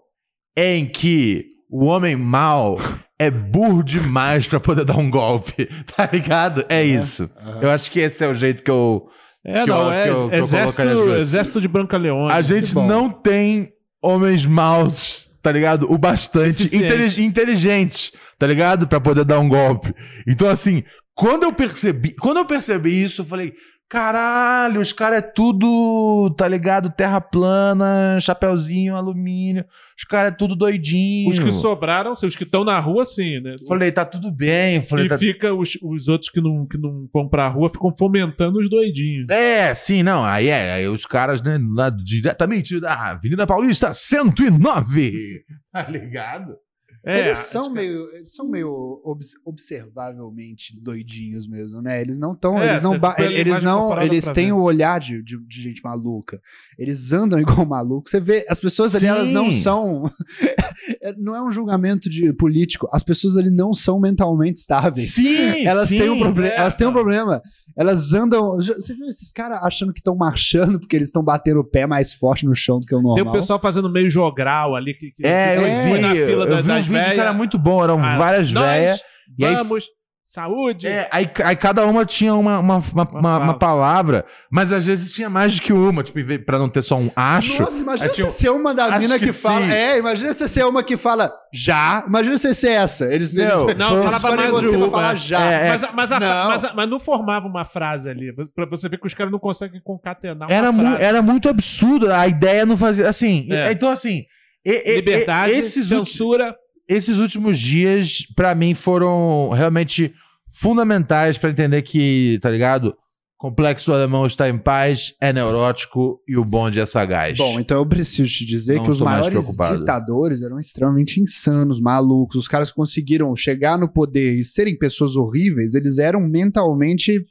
em que o homem mau é burro demais pra poder dar um golpe. Tá ligado? É isso. Eu acho que esse é o jeito que eu. É, que eu- não, é que eu- que eu exército, coisas. exército de Branca Leone. A gente não tem homens maus, tá ligado? O bastante intelig- inteligentes, tá ligado? Pra poder dar um golpe. Então, assim, quando eu percebi, quando eu percebi isso, eu falei, caralho, os caras é tudo, tá ligado? Terra plana, chapeuzinho, alumínio. Os caras é tudo doidinho. Os que sobraram, os que estão na rua, sim, né? Falei, tá tudo bem. Falei, e tá... fica os, os outros que não, que não vão pra rua ficam fomentando os doidinhos. É, sim, não. Aí é, aí os caras, né, lá diretamente da Avenida Paulista 109. Tá ligado? É, eles são meio, eles são meio obs- observavelmente doidinhos mesmo, né? Eles não estão, É, eles não, eles não, eles têm ver. o olhar de, de, de gente maluca. Eles andam igual maluco. Você vê, as pessoas ali, elas não Sim. são, é, não é um julgamento de político. As pessoas ali não são mentalmente estáveis. Sim, Elas sim. têm um problema. é, elas têm um problema. Elas andam. Você viu esses caras achando que estão marchando porque eles estão batendo o pé mais forte no chão do que o normal? Tem o pessoal fazendo meio jogral ali. Que, que- É, eu que É, vi, na fila eu da- vi das um vídeo que era muito bom, eram Ah, várias velhas. E aí, Vamos, saúde. é, aí, aí cada uma tinha uma, uma, uma, uma- uma palavra, mas às vezes tinha mais do que uma, tipo, pra não ter só um acho. Nossa, imagina você ser uma da Acho mina que, que fala. sim. É, imagina você ser uma que fala já. Imagina você ser essa. Eles, Não, eles Não, falava mais você de pra uma. falar já. É, Mas, a- mas, a- Não. mas, mas não formava uma frase ali. Pra você ver que os caras não conseguem concatenar uma Era, mu- frase. era muito absurdo, a ideia não fazia. Assim, É. então assim. e- Liberdade, e- esses, ulti- censura. Esses últimos dias, pra mim, foram realmente fundamentais pra entender que, tá ligado? Complexo alemão está em paz, é neurótico e o bonde é sagaz. Bom, então eu preciso te dizer Não que os maiores ditadores eram extremamente insanos, malucos. Os caras conseguiram chegar no poder e serem pessoas horríveis, eles eram mentalmente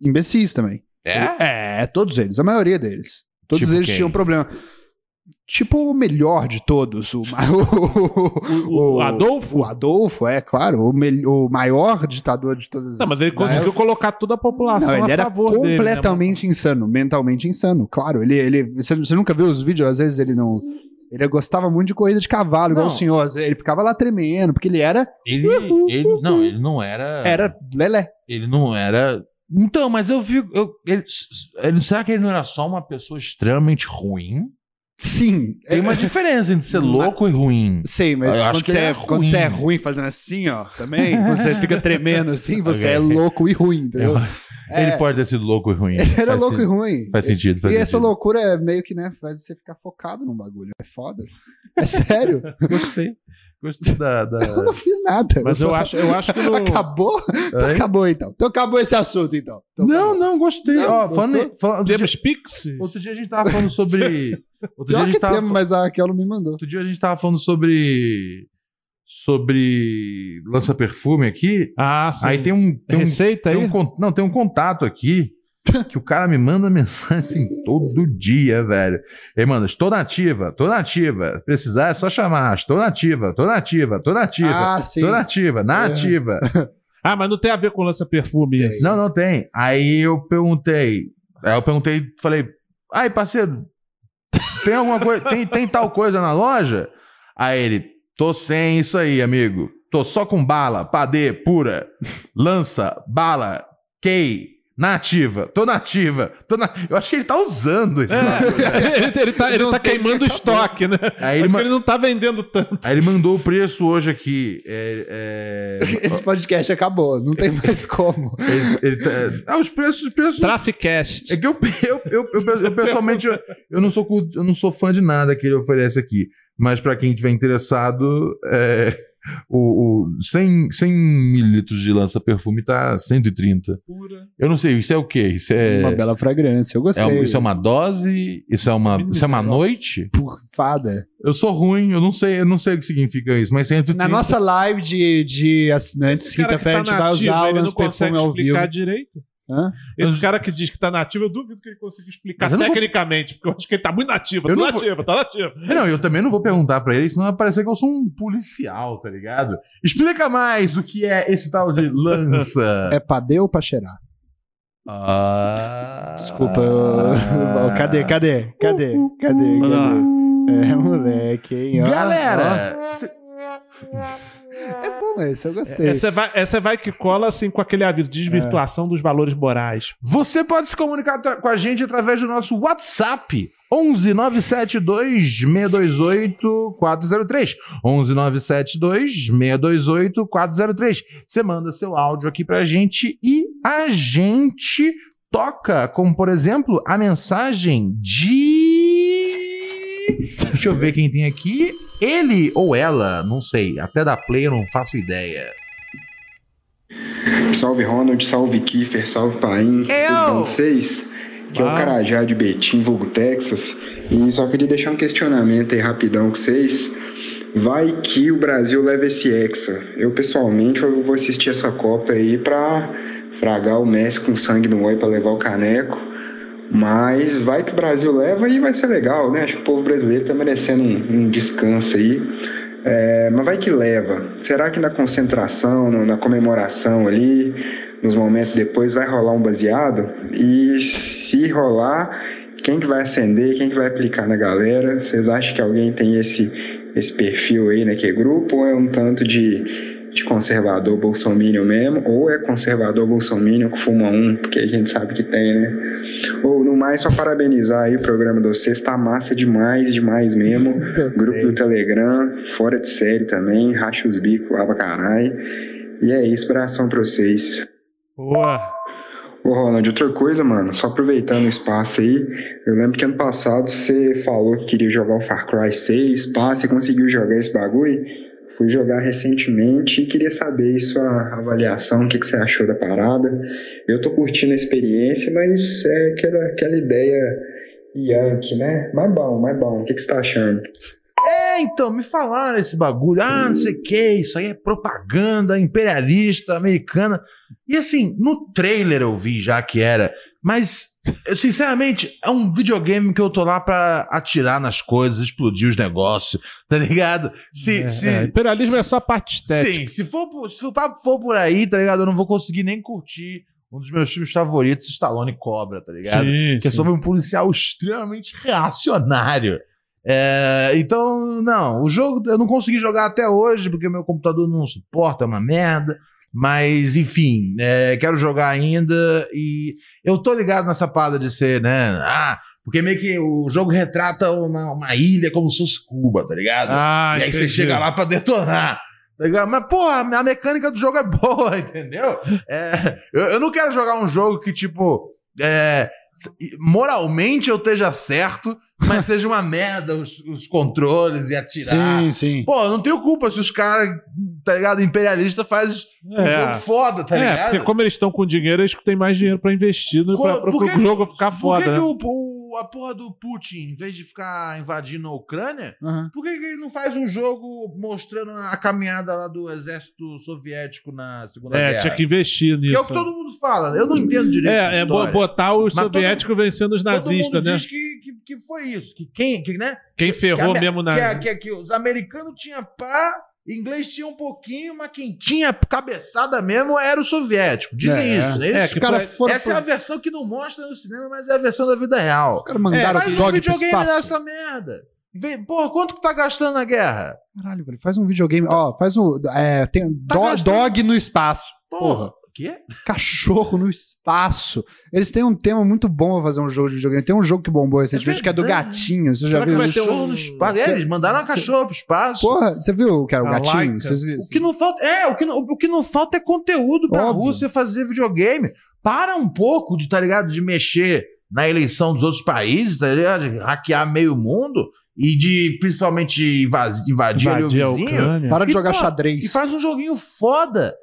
imbecis também. é? É, todos eles, a maioria deles. Todos Tipo eles quem? tinham problema. Tipo o melhor de todos, o, ma- o, O Adolfo? O Adolfo, é claro, o, o maior ditador de todas Não, mas ele conseguiu colocar toda a população Não, ele a era favor dele. né, completamente insano, mentalmente insano, claro. Ele, ele, você, você nunca viu os vídeos? Às vezes ele não. Ele gostava muito de corrida de cavalo, igual Não. o senhor. Ele ficava lá tremendo, porque ele era. Ele, ele- não, ele não era. Era lelé. Ele não era. Então, mas eu vi. Eu, ele, ele- será que ele não era só uma pessoa extremamente ruim? Sim. Tem uma É- diferença entre ser Mas- louco e ruim. Sei, mas Eu acho quando você, é, é quando ruim. você é ruim fazendo assim, ó, também, quando você fica tremendo assim, você Ok. é louco e ruim, entendeu? Eu- É. Ele pode ter sido louco e ruim. Ele era louco e ruim. Faz sentido, faz e sentido. essa loucura é meio que, né, faz você ficar focado num bagulho. É foda. É sério. Gostei. Gostei da. da... Eu não fiz nada. Mas eu só- acho, eu acho que no... Acabou? Então acabou então. Então acabou esse assunto então. Então Não, acabou. não, gostei. Não, Ó, falando, falando, outro, dia, Temos Pix? outro dia a gente tava falando sobre. Outro dia, a Pior gente que tava, temos, mas a Raquel não me mandou. outro dia a gente tava falando sobre. Sobre lança-perfume aqui. Ah, sim. Aí tem um. Tem um Receita tem aí? um con- não, tem um contato aqui que o cara me manda mensagem assim todo dia, velho. Ele manda, estou nativa, tô nativa. Precisar é só chamar. Estou nativa, tô nativa, tô nativa. Ah, sim. Tô nativa, nativa. Ah, mas não tem a ver com lança-perfume Tem. isso. Não, não tem. Aí eu perguntei. Aí eu perguntei, falei, ai, parceiro, tem alguma coisa, tem, tem tal coisa na loja? Aí ele, tô sem isso aí, amigo. Tô só com bala, padê, pura, lança, bala, key, nativa. Tô nativa. Tô na... Eu acho que ele tá usando esse. É, ele, ele tá, ele tá queimando o estoque, né? Aí ele, Acho ma- que ele não tá vendendo tanto. aí ele mandou o preço hoje aqui. É, é... Esse podcast acabou. Não tem mais como. ele- ele tá- Ah, os preços, os preços Traficast. É que eu, eu, eu, eu, eu, pessoalmente, eu, eu não sou, eu não sou fã de nada que ele oferece aqui. Mas para quem tiver interessado, é, o, o 100, 100 mililitros de lança-perfume tá 130. Eu não sei, isso é o quê? Isso é, Uma bela fragrância. Eu é, gostei. um- isso é uma dose? Isso é uma, isso é uma noite? Fada. Eu sou ruim, eu não sei, eu não sei o que significa isso, mas 130. Na nossa live de, de assinantes, quinta-feira, a tá gente vai usar o ele não nosso perfume consegue ao vivo. explicar direito. Hã? Esse cara que diz que tá nativo, eu duvido que ele consiga explicar eu não vou- tecnicamente, porque eu acho que ele tá muito nativo. Eu Tô não vou- nativo, tá nativo. Não, eu também não vou perguntar pra ele, senão vai parecer que eu sou um policial, tá ligado? Explica mais o que é esse tal de lança. É pra dar ou pra cheirar? Ah. Desculpa. eu- Cadê, cadê? Cadê? Cadê? Manda lá. Cadê? É, moleque, hein? Ó, Galera, cê-. É bom esse, eu gostei. Essa vai, essa vai que cola assim com aquele aviso de desvirtuação dos valores morais. você pode se comunicar com a gente através do nosso WhatsApp. 11 972 628 403. 11 972 628 403. Você manda seu áudio aqui pra gente e a gente toca, como por exemplo, a mensagem de. Deixa eu ver quem tem aqui. Ele ou ela, não sei. Até da play eu não faço ideia. Salve Ronald, salve Kiefer, salve Paim, com vocês? Que é o Ah. Carajá de Betim, vulgo Texas. E só queria deixar um questionamento aí rapidão com vocês. Vai que o Brasil leva esse Hexa. Eu pessoalmente eu vou assistir essa Copa aí pra fragar o Messi com sangue no olho pra levar o caneco. Mas vai que o Brasil leva e vai ser legal, né? Acho que o povo brasileiro tá merecendo um, um descanso aí. É, mas vai que leva. Será que na concentração, no- na comemoração ali, nos momentos depois, vai rolar um baseado? E se rolar, quem que vai acender? Quem que vai aplicar na galera? Vocês acham que alguém tem esse, esse perfil aí naquele grupo? Ou é um tanto de, de conservador bolsominion mesmo? Ou é conservador bolsominion que fuma um? Porque a gente sabe que tem, né? Ou no mais, só parabenizar aí o programa de vocês. Tá massa demais, demais mesmo. Eu Grupo sei. do Telegram, fora de série também, racha os bicos lá pra caralho. E é isso, abração pra vocês. Boa. Ô Ronald, outra coisa, mano, só aproveitando o espaço aí, eu lembro que ano passado você falou que queria jogar o Far Cry 6, pá, você conseguiu jogar esse bagulho? Fui jogar recentemente e queria saber sua avaliação, o que, que você achou da parada. Eu tô curtindo a experiência, mas é aquela, aquela ideia Yankee, né? Mais bom, mais bom. O que, que você tá achando? É, então, me falaram esse bagulho. Ah, não sei o que, isso aí é propaganda imperialista americana. E assim, no trailer eu vi já que era, mas, sinceramente, é um videogame que eu tô lá pra atirar nas coisas, explodir os negócios, tá ligado? Se, É, se, é, imperialismo é só a parte estética. Sim, se for, se o papo for por aí, tá ligado? Eu não vou conseguir nem curtir um dos meus filmes favoritos, Stallone Cobra, tá ligado? Sim, que é sim. sobre um policial extremamente reacionário. É, então, não, o jogo eu não consegui jogar até hoje porque meu computador não suporta, é uma merda. Mas, enfim, é, quero jogar ainda e eu tô ligado nessa parada de ser, né? Ah, porque meio que o jogo retrata uma, uma ilha como se fosse Cuba, tá ligado? Ah, e aí você entendi. chega lá pra detonar. Tá ligado? Mas, porra, a mecânica do jogo é boa, entendeu? É, eu, eu não quero jogar um jogo que, tipo, é, moralmente eu esteja certo, mas seja uma merda os, os controles e atirar. Sim, sim. Pô, eu não tenho culpa se os caras, tá ligado? Imperialista faz um É. jogo foda, tá é, ligado? porque como eles estão com dinheiro, eles têm mais dinheiro pra investir no, Co- pra, pra, por que- pro jogo ficar Por foda, que, né? que o, o- a porra do Putin, em vez de ficar invadindo a Ucrânia, Aham. por que, que ele não faz um jogo mostrando a caminhada lá do exército soviético na Segunda É, Guerra? tinha que investir Que é nisso. o que todo mundo fala. Eu não entendo direito. É, é bo- história. botar os Mas todo- soviéticos vencendo os Todo nazistas, mundo né? diz que, que, foi isso. Que quem, que, né? Quem ferrou que a- mesmo na. Que, que, que os americanos tinham pá, inglês tinha um pouquinho, mas quem tinha cabeçada mesmo era o soviético. Dizem É, isso, é, Isso- que Os caras foi- foram. Essa é a versão que não mostra no cinema, mas é a versão da vida real. Os caras mandaram Faz o um pro videogame nessa merda. Vem, porra, quanto que tá gastando na guerra? Caralho, velho. Faz um videogame. Ó, faz um. É, tem Tá do- dog no espaço. Porra. Porra. O quê? Cachorro no espaço. Eles têm um tema muito bom pra fazer um jogo de videogame. Tem um jogo que bombou recentemente que é do gatinho. Você já Será que viu vai ter um- Cachorro no espaço. É, eles mandaram uma cê- cachorro pro espaço. Porra, você viu que era o gatinho? Laika. Vocês viram? O que não falta é, o que não, o que não falta é conteúdo pra Óbvio. Rússia fazer videogame. Para um pouco de, tá ligado, de mexer na eleição dos outros países, tá ligado? De hackear meio mundo e de principalmente invadir, Invadir a o vizinho. Ucrânia. Para de E, jogar pô, xadrez. E faz um joguinho foda.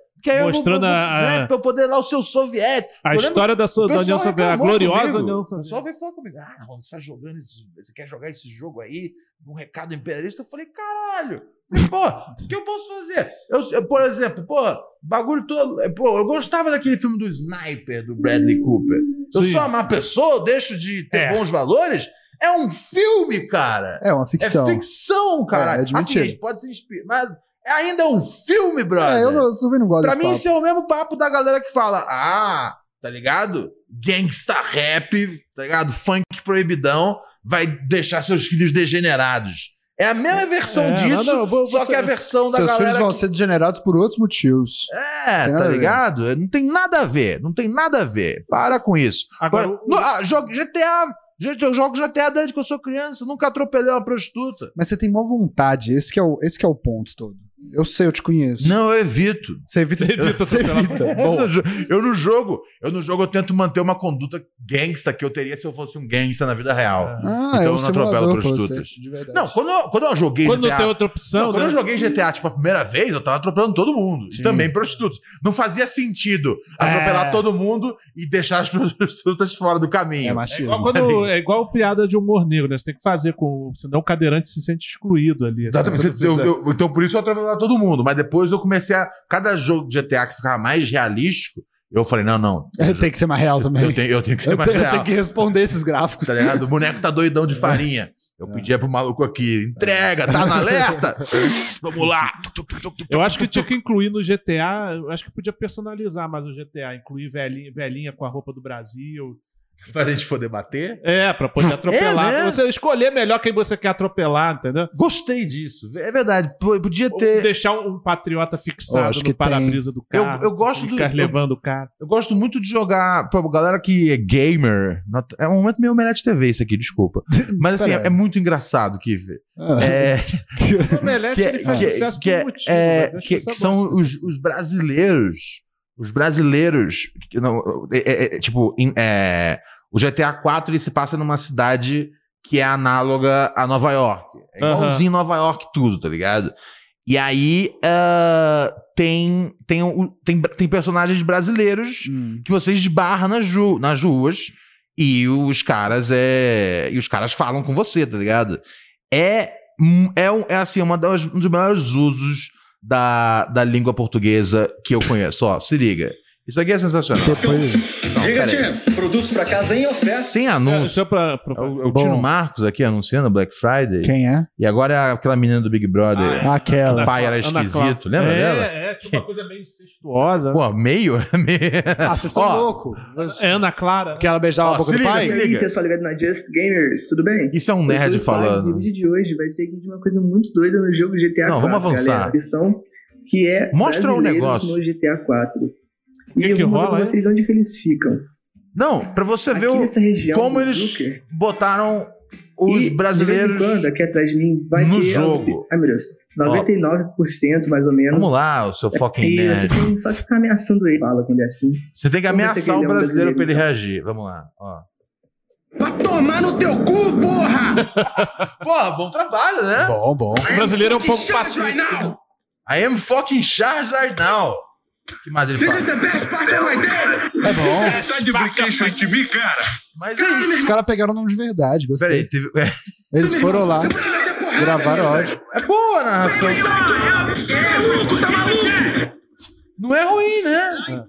Mostrando vou, a- né, pra eu poder lá o seu soviético. A Eu lembro- história da, so- da União Soviética, a gloriosa comigo. União O pessoal Soviética. veio falar comigo: ah, você tá jogando esse, você quer jogar esse jogo aí? Um recado imperialista? Eu falei, caralho. Pô, o que eu posso fazer? Eu, eu, por exemplo, pô, bagulho todo. Pô, eu gostava daquele filme do Sniper, do Bradley Cooper. Eu Sim. sou uma má pessoa, eu deixo de ter É. bons valores. É um filme, cara. É uma ficção. É ficção, cara. É, é assim, admitido. a gente pode ser inspirado, mas ainda é um filme, brother. É, eu, não, eu também não gosto Pra mim, papo. isso é o mesmo papo da galera que fala: ah, tá ligado? Gangsta rap, tá ligado? Funk proibidão vai deixar seus filhos degenerados. É a mesma versão É, disso, não, não, vou- só você- que é a versão da Seus filhos galera. vão que- ser degenerados por outros motivos. É, tá ligado? Não tem nada a ver, não tem nada a ver. Para com isso. Agora, Agora, no- ah, jogo GTA. Gente, eu jogo GTA desde que eu sou criança, nunca atropelei uma prostituta. Mas você tem mó vontade. Esse é o, esse que é o ponto todo. Eu sei, eu te conheço. Não, eu evito. Você evita. Você evita Você evita. Eu Bom, no, jo- eu no jogo, eu no jogo eu tento manter uma conduta gangsta que eu teria se eu fosse um gangsta na vida real. Ah, Então é eu não atropelo prostitutas. você, de verdade. Não, quando eu, quando eu joguei quando GTA. tem outra opção, não, quando né? eu joguei GTA, tipo, a primeira vez, eu tava atropelando todo mundo. Sim. E também prostitutas. Não fazia sentido É. atropelar todo mundo e deixar as prostitutas fora do caminho. É É machismo. igual, quando- é igual piada de humor negro, né? Você tem que fazer com. Senão o cadeirante se sente excluído ali. Exatamente. Se você Eu- eu- então, por isso eu atropelava todo mundo. Mas depois eu comecei a. Cada jogo de GTA que ficava mais realístico, eu falei: não, não. É, tem que ser mais real também. Eu tenho, eu tenho que ser Eu mais tenho, eu real. tenho que responder esses gráficos. Tá ligado? O boneco tá doidão de farinha. Eu É. pedia pro maluco aqui, entrega, tá na alerta? Vamos lá. Eu acho que tinha que incluir no GTA. Eu acho que podia personalizar mais o GTA. Incluir velhinha, velhinha com a roupa do Brasil. Pra gente poder bater. É, pra poder atropelar. né? Você escolher melhor quem você quer atropelar, entendeu? Gostei disso. É verdade. P- Podia Ou ter. deixar um, patriota Eu fixado acho que no para-brisa do Eu- carro. eu gosto do- ficar eu- levando o carro. Eu gosto muito de jogar. Pô, galera que é gamer. not- É um momento meio Omelete TV isso aqui, desculpa. Mas assim, é, aí. muito engraçado, Kiff. Ah, É, O Omelete que, ele faz que- sucesso que por é- um motivo. é, né? Que- que são os, os brasileiros. Os brasileiros. não- é- é- é, tipo, é, o GTA 4 ele se passa numa cidade que é análoga a Nova York. É igualzinho Nova York tudo, tá ligado? E aí ah, tem, tem, tem, tem personagens brasileiros hum. que você esbarra nas, ju- nas ruas e os caras é e os caras falam com você, tá ligado? É é, um- é assim uma das, um dos maiores usos da, da língua portuguesa que eu conheço. Ó, se liga. Isso aqui é sensacional. Depois. Não, Diga. Tim, produtos pra casa em oferta. Sem Só, anúncio. só pra, pra- É o, é o. Tino Marcos aqui anunciando Black Friday. Quem é? E agora é aquela menina do Big Brother. Ah, Aquela. O pai era esquisito, lembra é, dela? É, tinha uma coisa meio incestuosa. Pô, meio. meio- Ah, vocês estão loucos. É Ana Clara. Que ela beijava Ó, a boca se do liga, pai? se E aí, liga. pessoal ligado na Just Gamers, tudo bem? Isso é um nerd o falando. O vídeo de hoje vai ser aqui de uma coisa muito doida no jogo GTA Não, 4. vamos avançar. Galera, que é Mostra o brasileiros negócio. no GTA 4. E Que eu que vou rola, pra vocês onde que eles ficam. Não, pra você Aqui ver o, região como do eles Zucker, botaram os e, brasileiros. De vez em quando, aqui atrás de mim, vai no ter. jogo. Ai, meu Deus. 99% mais ou menos. Vamos lá, o seu fucking E nerd. você tem só que ficar ameaçando ele. Fala quando é assim. Você tem que ver ameaçar o ele é um brasileiro pra ele brasileiro, reagir. Vamos lá, ó. Vai tomar no teu cu, porra! Porra, bom trabalho, né? Bom, bom. O brasileiro é um pouco passivo. Right. I am fucking charged right now. Que mais ele This fala? is the best part of my day! É bom. Tá de brincadeira de mim, cara? Mas é isso. Os caras pegaram o nome de verdade, gostei. Peraí, teve... é, Eles foram lá, porrada, gravaram áudio. é boa a narração. Tá maluco? Não é ruim, né?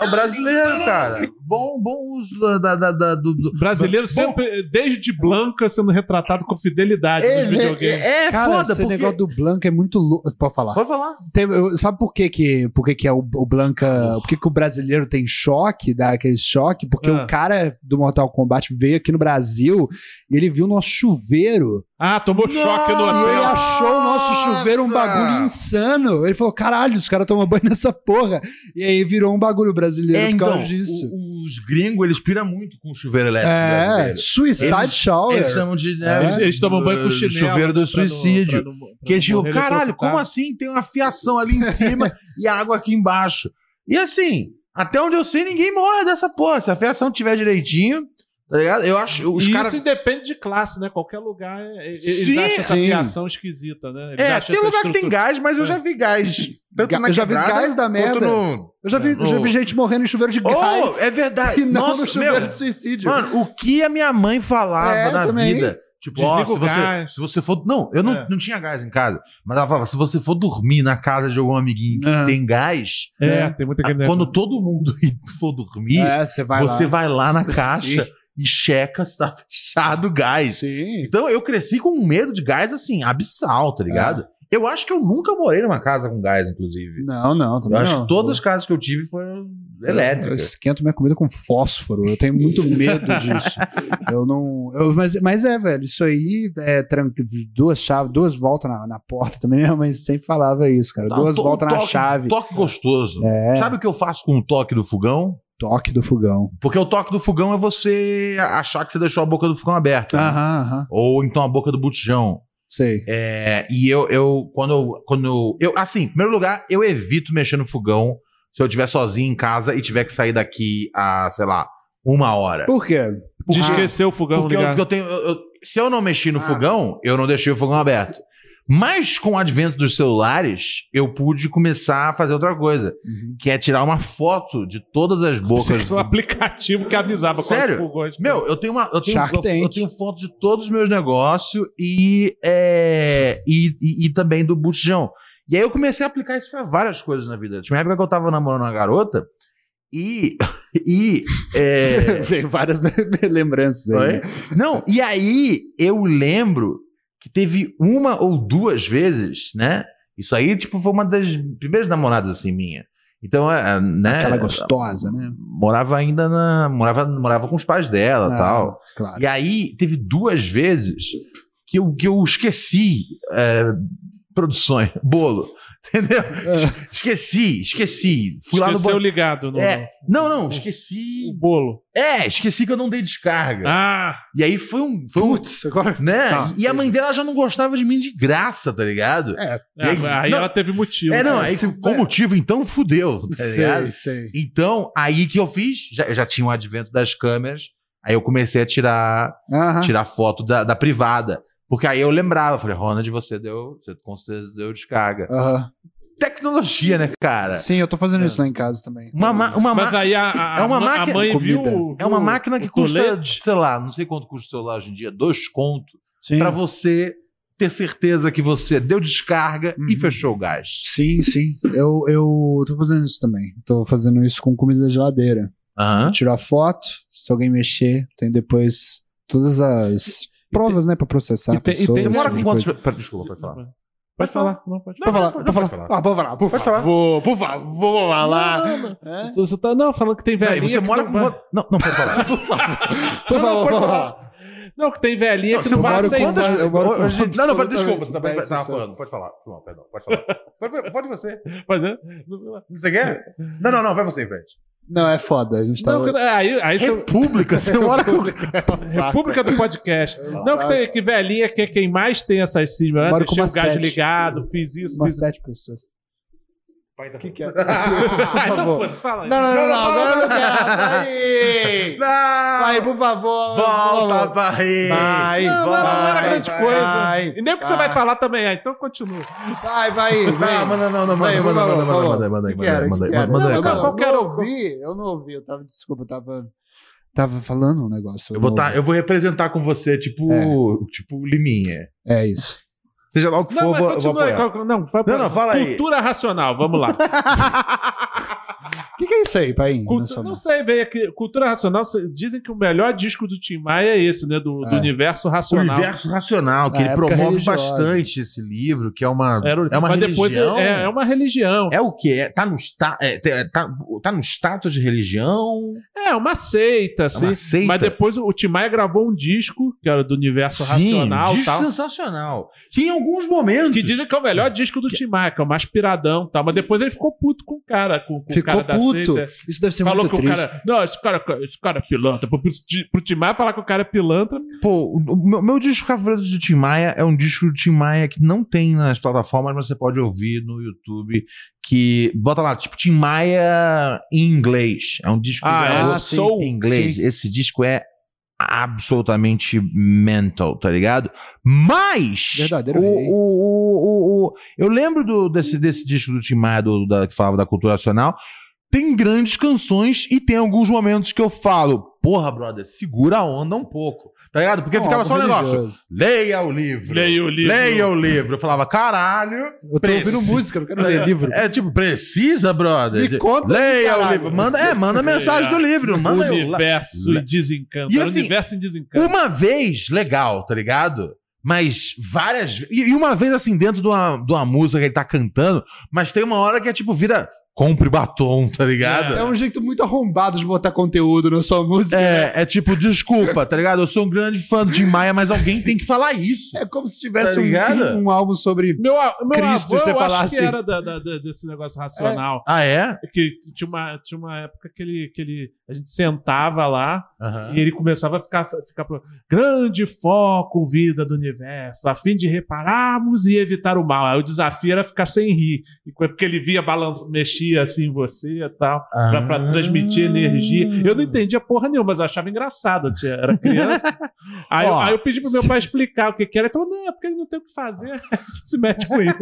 É o brasileiro, cara. Bom, bom uso da, da, da- do, do- Brasileiro Bom, sempre, desde Blanca, sendo retratado com fidelidade nos É, videogames. é, é Cara, foda, esse porque... negócio do Blanca é muito louco. Pode falar. Pode falar. Tem- sabe por que que, por que, que é o, o Blanca. Por que, que o brasileiro tem choque, dá aquele choque? Porque Ah. o cara do Mortal Kombat veio aqui no Brasil e ele viu nosso chuveiro. Ah, tomou choque no E ele hotel. achou o nosso Nossa! chuveiro um bagulho insano. Ele falou: caralho, os caras tomam banho nessa porra. E aí virou um bagulho brasileiro É, por então, causa disso. o- os gringos, eles piram muito com o chuveiro elétrico É, brasileiro. Suicide Eles- Shower. Eles chamam de... né, Eles, eles tomam banho com chinelo. Chuveiro do não- suicídio. pra não- pra Que eles ficam, caralho, eletrocutado." como assim? Tem uma fiação ali em cima e água aqui embaixo. E assim, até onde eu sei, ninguém morre dessa porra. Se a fiação tiver direitinho, tá ligado? Eu acho. Os E caras. isso independe de classe, né? Qualquer lugar, é- eles Sim, acham essa sim. fiação esquisita, né? Eles É, acham tem lugar que tem estrutura- gás, mas eu É. já vi gás. Tanto Ga- na eu já vi gás da merda. No... Eu já vi, No- já vi gente morrendo em chuveiro de Oh, gás. é verdade. E não Nossa, no chuveiro meu, de suicídio. Mano, o que a minha mãe falava É, na também. vida? Tipo, ó, se você, gás. se você for. Não, eu não, É. não tinha gás em casa. Mas ela falava: se você for dormir na casa de algum amiguinho que Aham. tem gás, É, É. tem muita gente. quando todo mundo for dormir, é, você vai você lá. vai lá na caixa Sim. E checa se tá fechado o gás. Sim. Então eu cresci com um medo de gás assim, abissal, tá ligado? Eu acho que eu nunca morei numa casa com gás, inclusive. Não, não, Eu também acho não. que todas as casas que eu tive foram Eu elétricas. esquento minha comida com fósforo. Eu tenho muito medo disso. Eu não. eu- mas, mas é, velho, isso aí é tranquilo. Duas chaves, duas voltas na, na porta também. Minha mãe sempre falava isso, cara. Dá duas um voltas um na toque- chave. Toque gostoso. É, Sabe o que eu faço com o toque do fogão? Toque do fogão. Porque o toque do fogão é você achar que você deixou a boca do fogão aberta. né? Aham, aham. Ou então a boca do botijão. Sei. É, e eu, eu quando, eu, quando eu. Assim, em primeiro lugar, eu evito mexer no fogão se eu estiver sozinho em casa e tiver que sair daqui a, sei lá, uma hora. Por quê? De esquecer o fogão Porque eu, ligado. porque eu tenho. eu- eu- se eu não mexi no Ah. fogão, eu não deixei o fogão aberto. Mas com o advento dos celulares, eu pude começar a fazer outra coisa, Uhum. que é tirar uma foto de todas as bocas. Você um aplicativo que avisava Sério? fogões. Meu, eu tenho uma. Eu tenho, eu, eu tenho foto de todos os meus negócios e, é, e, e, e também do botijão. E aí eu comecei a aplicar isso pra várias coisas na vida. Tinha uma época que eu tava namorando uma garota e. e é, Vem várias lembranças aí. Oi? Não, e aí eu lembro que teve uma ou duas vezes, né? Isso aí, tipo, foi uma das primeiras namoradas assim minha. Então, é, né? Aquela gostosa, né? Morava ainda na. Morava, morava com os pais dela e Ah, tal. Claro. E aí teve duas vezes que eu, que eu esqueci é, produções, bolo. Entendeu? É. Esqueci, esqueci. Fui lá no Esqueceu banco. ligado no, É, não, não, o esqueci. bolo. É, esqueci que eu não dei descarga. Ah! E aí foi um. Foi um Putz, agora. né? Tá, e a mãe dela já não gostava de mim de graça, tá ligado? É, E aí- é, aí não. ela teve motivo. É, não, é, aí se- com motivo, então fudeu, tá ligado? sei, sei. Então, aí que eu fiz, já, eu já tinha o advento das câmeras, aí eu comecei a tirar, tirar foto da, da privada. Porque aí eu lembrava, falei, Ronald, você deu, você com certeza deu descarga. Aham. Tecnologia, né, cara? Sim, eu tô fazendo isso lá em casa também. Uma, ma- uma, Mas ma- aí a, a, É uma a máquina- mãe viu. comida. é uma máquina que o custa, tolete. sei lá, não sei quanto custa o celular hoje em dia, dois contos, Sim. pra você ter certeza que você deu descarga e Uhum. fechou o gás. Sim, sim. Eu, eu tô fazendo isso também. Tô fazendo isso com comida da geladeira. Aham. Tiro a foto, se alguém mexer, tem depois todas as provas, né, pra processar. e tem- e tem- pessoas, Você mora esse com quantos... Pera, Desculpa, pode falar. Pode falar. Não, pode Pode falar, Não, pode falar. pode falar. Ah, pode falar, por Pode falar. favor, por favor, vai lá. Não, não, não. É? Você tá, não, falando que tem Não, e velhinha. você mora não com... Não, não, pode falar. Por favor, Não, não, por pode favor. falar. Não, que tem velhinha Não, que não vai quantas- eu moro com Não, não, absolutamente desculpa, você tava, tava pessoas. falando. Pode falar. Não, perdão, pode falar. Pode, pode você. Mas, né? Você quer? Não, não, não, vai você frente. Não, é foda. A gente tá. Não, que- aí, aí você- República, você mora com. República do Podcast. Não, que, tem, que velhinha que é quem mais tem essas símbolos. né? Moro com Deixei o gás sete. ligado, fiz isso, Umas fiz isso. sete pessoas. O que, que é? Ah, então favor. foda-se, fala aí. Não, não, não, não, agora eu não quero. Vai! Não! Vai, por favor. Volta. Bahia! Vai, Não, não, não era vai, grande vai, coisa. vai, e nem o que você vai. vai falar também. Ah, então continua. Vai, vai. Não, vem. manda, não, não, Vai, manda, manda, manda, manda, manda, manda, manda, manda, Não, aí, não. Eu ouvi, eu não ouvi. Eu tava, desculpa, eu tava, tava falando um negócio. Eu vou, tá, eu vou representar com você, tipo, É. tipo Liminha. É isso. Seja lá o que for, Não, mas vou, vou continua aí. apoiar. qual- Não, Não, não, fala aí. Cultura racional, vamos lá. O que, que é isso aí, pai? Cultu- não sei, veio aqui. Cultura racional, dizem que o melhor disco do Tim Maia é esse, né? Do, do É. universo O racional. universo racional, que Na ele época promove religiosa. bastante esse livro, que é uma, Era o- é uma mas depois religião. é, é uma religião. É o quê? É, tá, no sta é, tá, tá no status de religião? É, uma seita, assim. uma seita? Mas depois o Tim Maia gravou um disco, que era do universo Sim, racional e disco tal. sensacional. Que em alguns momentos... Que dizem que é o melhor disco do Tim Maia, que é o mais piradão e tal. Mas depois ele ficou puto com o cara, com, com o cara da puto. seita. Isso deve ser Falou muito que triste. o cara. Não, esse cara, esse cara é pilantra. Pro, pro Tim Maia falar que o cara é pilantra. Pô, o meu, meu disco favorito do Tim Maia é um disco do Tim Maia que não tem nas plataformas, mas você pode ouvir no YouTube. Que bota lá, tipo, Tim Maia em inglês. É um disco Ah, que é o Soul. em inglês. Esse disco é absolutamente mental, tá ligado? Mas Verdadeiro o, o, o- o- eu lembro do- desse, desse disco do Tim Maia, do, da, que falava da cultura nacional. Tem grandes canções e tem alguns momentos que eu falo, porra, brother, segura a onda um pouco. Tá ligado? Porque Não, ficava algo só um negócio. Leia o livro. Leia o livro. Leia o livro. Eu falava, caralho. Eu tô Preci- ouvindo música, não quero ler livro. É tipo, precisa, brother? Me conta Leia o livro. Manda, é, manda a mensagem do livro. Manda eu- universo em desencanto. E assim, universo em desencanto. Uma vez, legal, tá ligado? Mas várias. E, e uma vez, assim, dentro de uma, de uma música que ele tá cantando, mas tem uma hora que é tipo, vira. Compre batom, tá ligado? É um jeito muito arrombado de botar conteúdo na sua música. É, é tipo, desculpa, tá ligado? Eu sou um grande fã Tim Maia, mas alguém tem que falar isso. É como se tivesse Tá um, um álbum sobre. Meu, a- meu Cristo, avô, você eu acho que assim. era da- da- da- desse negócio racional. Ah, é? Que tinha uma, tinha uma época que ele, que ele. A gente sentava lá Aham. e ele começava a ficar, ficar grande foco, vida do universo, a fim de repararmos e evitar o mal. Aí o desafio era ficar sem rir. Porque ele via balanço, mexia assim em você e tal, Ah. transmitir energia. Eu não entendia porra nenhuma, mas eu achava engraçado. Eu tinha- era criança. aí, eu, aí eu pedi pro meu pai explicar o que, que era. Ele falou: não, é porque ele não tem o que fazer. Se mete com isso.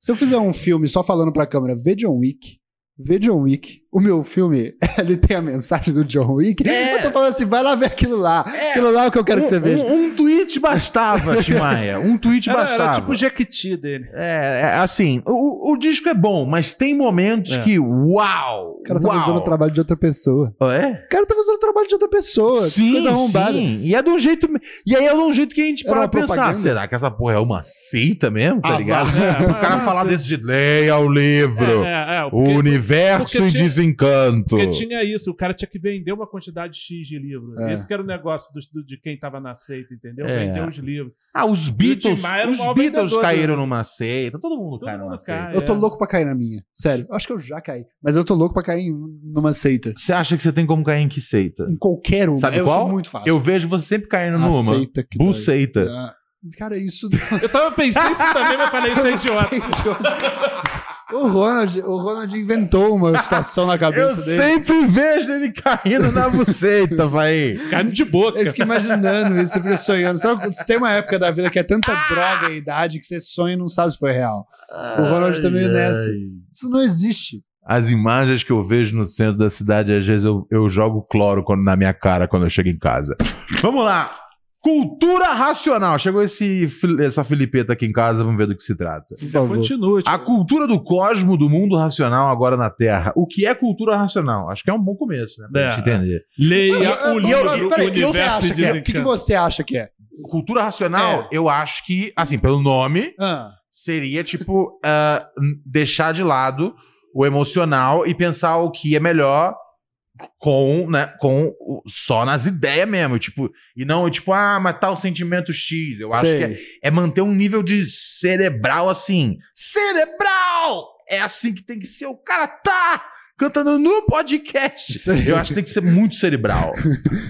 Se eu fizer um filme só falando pra câmera, vê John Wick. Vê John Wick. O meu filme, ele tem a mensagem do John Wick. É. Eu tô falando assim, vai lá ver aquilo lá. Aquilo lá é o que eu quero que você um, veja. um, um tweet bastava, Tim Maia. Um tweet Era, bastava. era tipo o Jequiti dele. É, é, assim, o, o disco é bom, mas tem momentos É. que, uau! O cara tá uau. usando o trabalho de outra pessoa. Oh, é? O cara tá usando o trabalho de outra pessoa. Sim, coisa arrombada. sim. E é de um jeito. E aí é de um jeito que a gente Era para pensar. propaganda. Será que essa porra é uma seita mesmo? Tá Ah, ligado? É, o cara mas- falar desse jeito, leia o livro. É, é, é, o universo porque em tinha- desencanto. Porque tinha isso, o cara tinha que vender uma quantidade X de livro. É. Esse que era o negócio do, do- de quem tava na seita, entendeu? É. Vender os livros. Ah, os Beatles. Os Beatles caíram né? numa seita. Todo mundo Todo cai mundo numa cai. seita. Eu tô É. louco pra cair na minha. Sério. Acho que eu já caí. Mas eu tô louco pra cair numa seita. Você acha que você tem como cair em que seita? Em qualquer uma. Sabe eu qual? sou muito fácil. Eu vejo você sempre caindo A numa. seita que. Buceita. Ah, Cara, isso. Eu tava pensando isso também, mas falei, isso é idiota. O, Ronald, o Ronald inventou uma situação na Eu cabeça dele. sempre vejo ele caindo na buceta, vai. Carne de boca. Ele fica imaginando isso, você fica sonhando. Sabe, tem uma época da vida que é tanta droga e idade que você sonha e não sabe se foi real. O Ronald tá meio Ai, nessa. Isso não existe. As imagens que eu vejo no centro da cidade, às vezes eu, eu jogo cloro quando- na minha cara quando eu chego em casa. Vamos lá. Cultura racional. Chegou esse, essa filipeta aqui em casa, vamos ver do que se trata. Continua. A cultura do cosmo, do mundo racional agora na Terra. O que é cultura racional? Acho que é um bom começo, né? Pra É. gente entender. Leia o livro eu- peraí, o que você Universo que é? O que, que Desencanto. você acha que é? Cultura racional, eu acho que, assim, pelo nome, Ah, seria tipo n- deixar de lado o emocional e pensar o que é melhor com, né, com só nas ideias mesmo, tipo, e não tipo, ah, mas tá o sentimento X. Eu acho sei. que é, é manter um nível de cerebral assim. Cerebral! É assim que tem que ser, o cara tá cantando no podcast. Aí. Eu acho que tem que ser muito cerebral.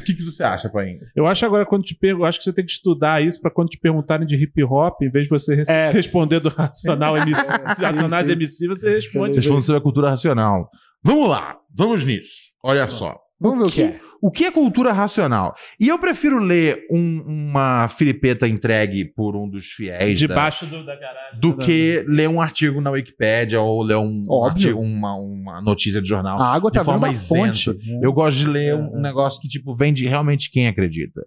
O que, que você acha, Paim? Eu acho agora, quando te perguntam, acho que você tem que estudar isso pra quando te perguntarem de hip hop, em vez de você res- É. responder do racional MC, É, sim, racionais sim. MC, você responde. Respondo sobre a cultura racional. Vamos lá, vamos nisso. Olha só. Vamos ver o que é. O que é cultura racional? E eu prefiro ler um- uma filipeta entregue por um dos fiéis da- Debaixo do- da garagem. do que ler um artigo na Wikipédia ou ler um, Óbvio. artigo- uma, uma notícia de jornal. A água de tá forma da fonte. isenta. Eu gosto de ler um, um negócio que tipo vem de realmente quem acredita.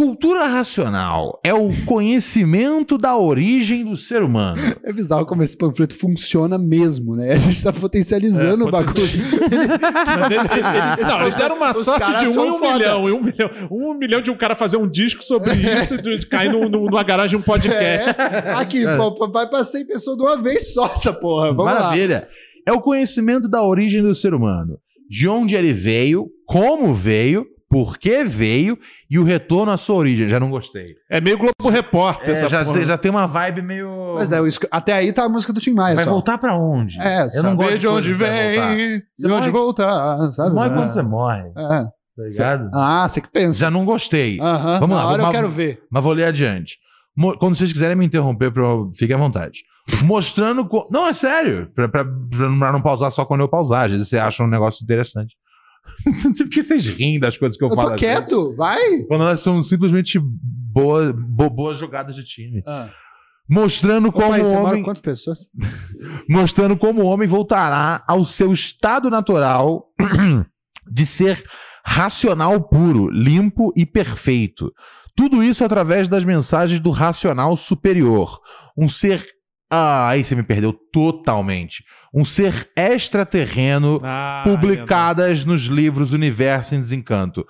Cultura racional é o conhecimento da origem do ser humano. É bizarro como esse panfleto funciona mesmo, né? A gente tá potencializando É, o bagulho. Mas ele- ele- não, eles deram uma sorte de um em um foda. milhão, um milhão. Um milhão de um cara fazer um disco sobre isso e de cair no, no- numa garagem um podcast. É. Aqui, pô, pô, vai pra 100 pessoas de uma vez só essa porra. Vamos lá. Maravilha. É o conhecimento da origem do ser humano. De onde ele veio, como veio, por que veio e o retorno à sua origem. Já não gostei. É meio Globo Repórter É, essa já, porra. tem, já tem uma vibe meio. Mas é, até aí tá a música do Tim Maia Vai só. voltar pra onde? É, eu não gosto de onde vem, Você de onde voltar, Você morre É. quando você morre, É. tá ligado? Ah, você que pensa. Já não gostei. Vamos na lá, hora eu quero ver. Mas vou ler adiante. Quando vocês quiserem me interromper, eu... fique à vontade. Mostrando. co- Não, é sério. Pra, pra, pra não pausar só quando eu pausar. Às vezes você acha um negócio interessante. Não sei porque vocês riem das coisas que eu, Eu falo. tô às vezes. quieto, vai. Quando elas são simplesmente boa, bo- boas jogadas de time. Ah. Mostrando como Opa, o homem. com quantas pessoas? mostrando como o homem voltará ao seu estado natural de ser racional puro, limpo e perfeito. Tudo isso através das mensagens do racional superior. Um ser. Ah, aí você me perdeu totalmente. Um ser extraterreno Ah, publicadas nos livros Universo em Desencanto.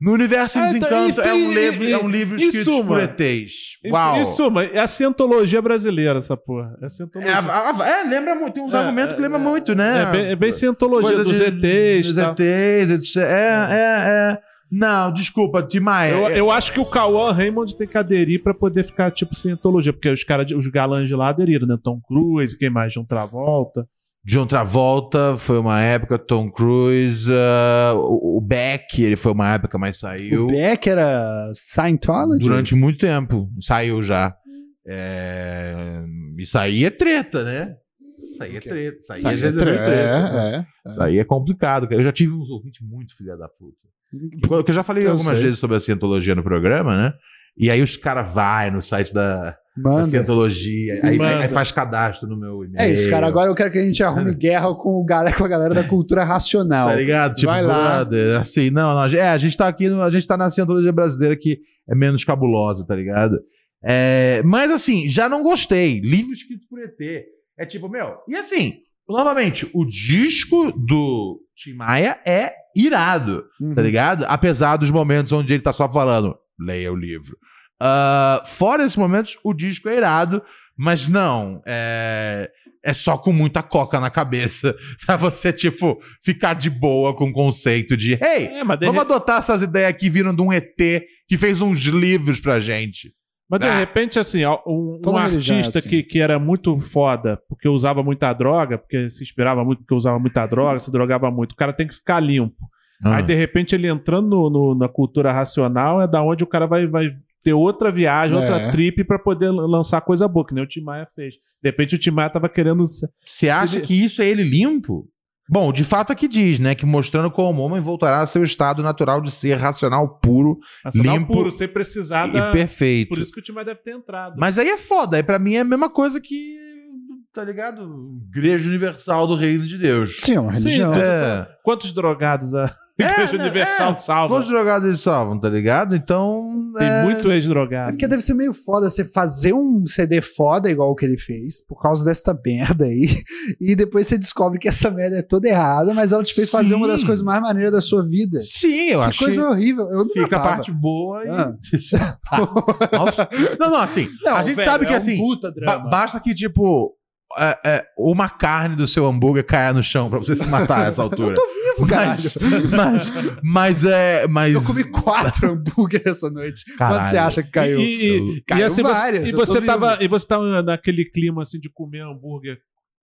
No Universo em Ah, então, Desencanto e- é um livro, e- é um livro escrito suma, por ETs. Uau! Em suma, é a cientologia brasileira, essa porra. É É, cientologia. a- a- é, lembra muito, tem uns É, argumentos que é, lembram é, muito, né? É bem, é bem cientologia Coisa dos de- ETs. Dos tal. ETs, etc. É, é, é. Não, desculpa, Timaya. Eu, eu acho que o Cauã Raymond tem que aderir pra poder ficar tipo cientologia, porque os caras, os galãs de lá aderiram, né? Tom Cruise, quem mais? John Travolta. John Travolta foi uma época, Tom Cruise, ah, o, Beck, ele foi uma época, mas saiu. O Beck era Scientology? Durante muito tempo. Saiu já. É... Isso aí é treta, né? Isso aí é treta. Isso aí, Isso aí às é vezes é tre- treta. é, é. Isso aí é complicado. cara. Eu já tive uns ouvintes muito filha da puta. Porque eu já falei Eu algumas sei. vezes sobre a cientologia no programa, né? E aí os caras vai no site da, da cientologia, aí, aí faz cadastro no meu e-mail. É isso, cara. Agora eu quero que a gente arrume guerra com, o galera, com a galera da cultura racional. Tá ligado? Tipo, Vai lá. assim, não, não. É, a gente tá aqui, a gente tá na cientologia brasileira que é menos cabulosa, tá ligado? É, mas assim, já não gostei. Livro escrito por ET. É tipo, meu. E assim, novamente, o disco do Tim Maia é irado, Uhum. tá ligado? Apesar dos momentos onde ele tá só falando, leia o livro. Ah, fora esses momentos, o disco é irado, mas não, é, é só com muita coca na cabeça pra você, tipo, ficar de boa com o conceito de, hey, É, vamos re- adotar essas ideias aqui vindo de um ET que fez uns livros pra gente. Mas de Ah. repente, assim, um, um artista assim. que, que era muito foda, porque usava muita droga, porque se inspirava muito, porque usava muita droga, se drogava muito. O cara tem que ficar limpo. Ah. Aí, de repente, ele entrando no- no- na cultura racional, é da onde o cara vai, vai ter outra viagem, É. outra trip pra poder lançar coisa boa, que nem o Tim Maia fez. De repente, o Tim Maia tava querendo. Você acha Se- que isso é ele limpo? Bom, de fato aqui diz, né? Que mostrando como o homem voltará a seu estado natural de ser racional puro Racional Limpo puro, sem precisar da... e perfeito. Por isso que o Tim Maia deve ter entrado. Mas aí é foda. Aí pra mim é a mesma coisa que, tá ligado? Igreja Universal do Reino de Deus. Sim, é uma religião. Sim, É. Quantos drogados a Igreja né, Universal é. salva? Quantos drogados eles salvam, tá ligado? Então. Tem é... muito É ex-drogado. porque deve ser meio foda você fazer um CD foda igual o que ele fez, por causa desta merda aí, e depois você descobre que essa merda é toda errada, mas ela te fez fazer uma das Sim. coisas mais maneiras da sua vida. Sim, eu que acho coisa horrível. Eu não Fica a parte boa e. Ah. Nossa. Não, não, assim. Não, a gente velho, sabe que é um assim. ba- basta que, tipo. É, é, uma carne do seu hambúrguer caia no chão pra você se matar a essa altura. Eu tô vivo, caralho. Mas, mas, mas é. Mas, Eu comi quatro hambúrguer essa noite. Caralho. Quanto você acha que caiu? E, e- Caiu e assim, várias, você, e você tava, vivo. e você tava naquele clima assim de comer hambúrguer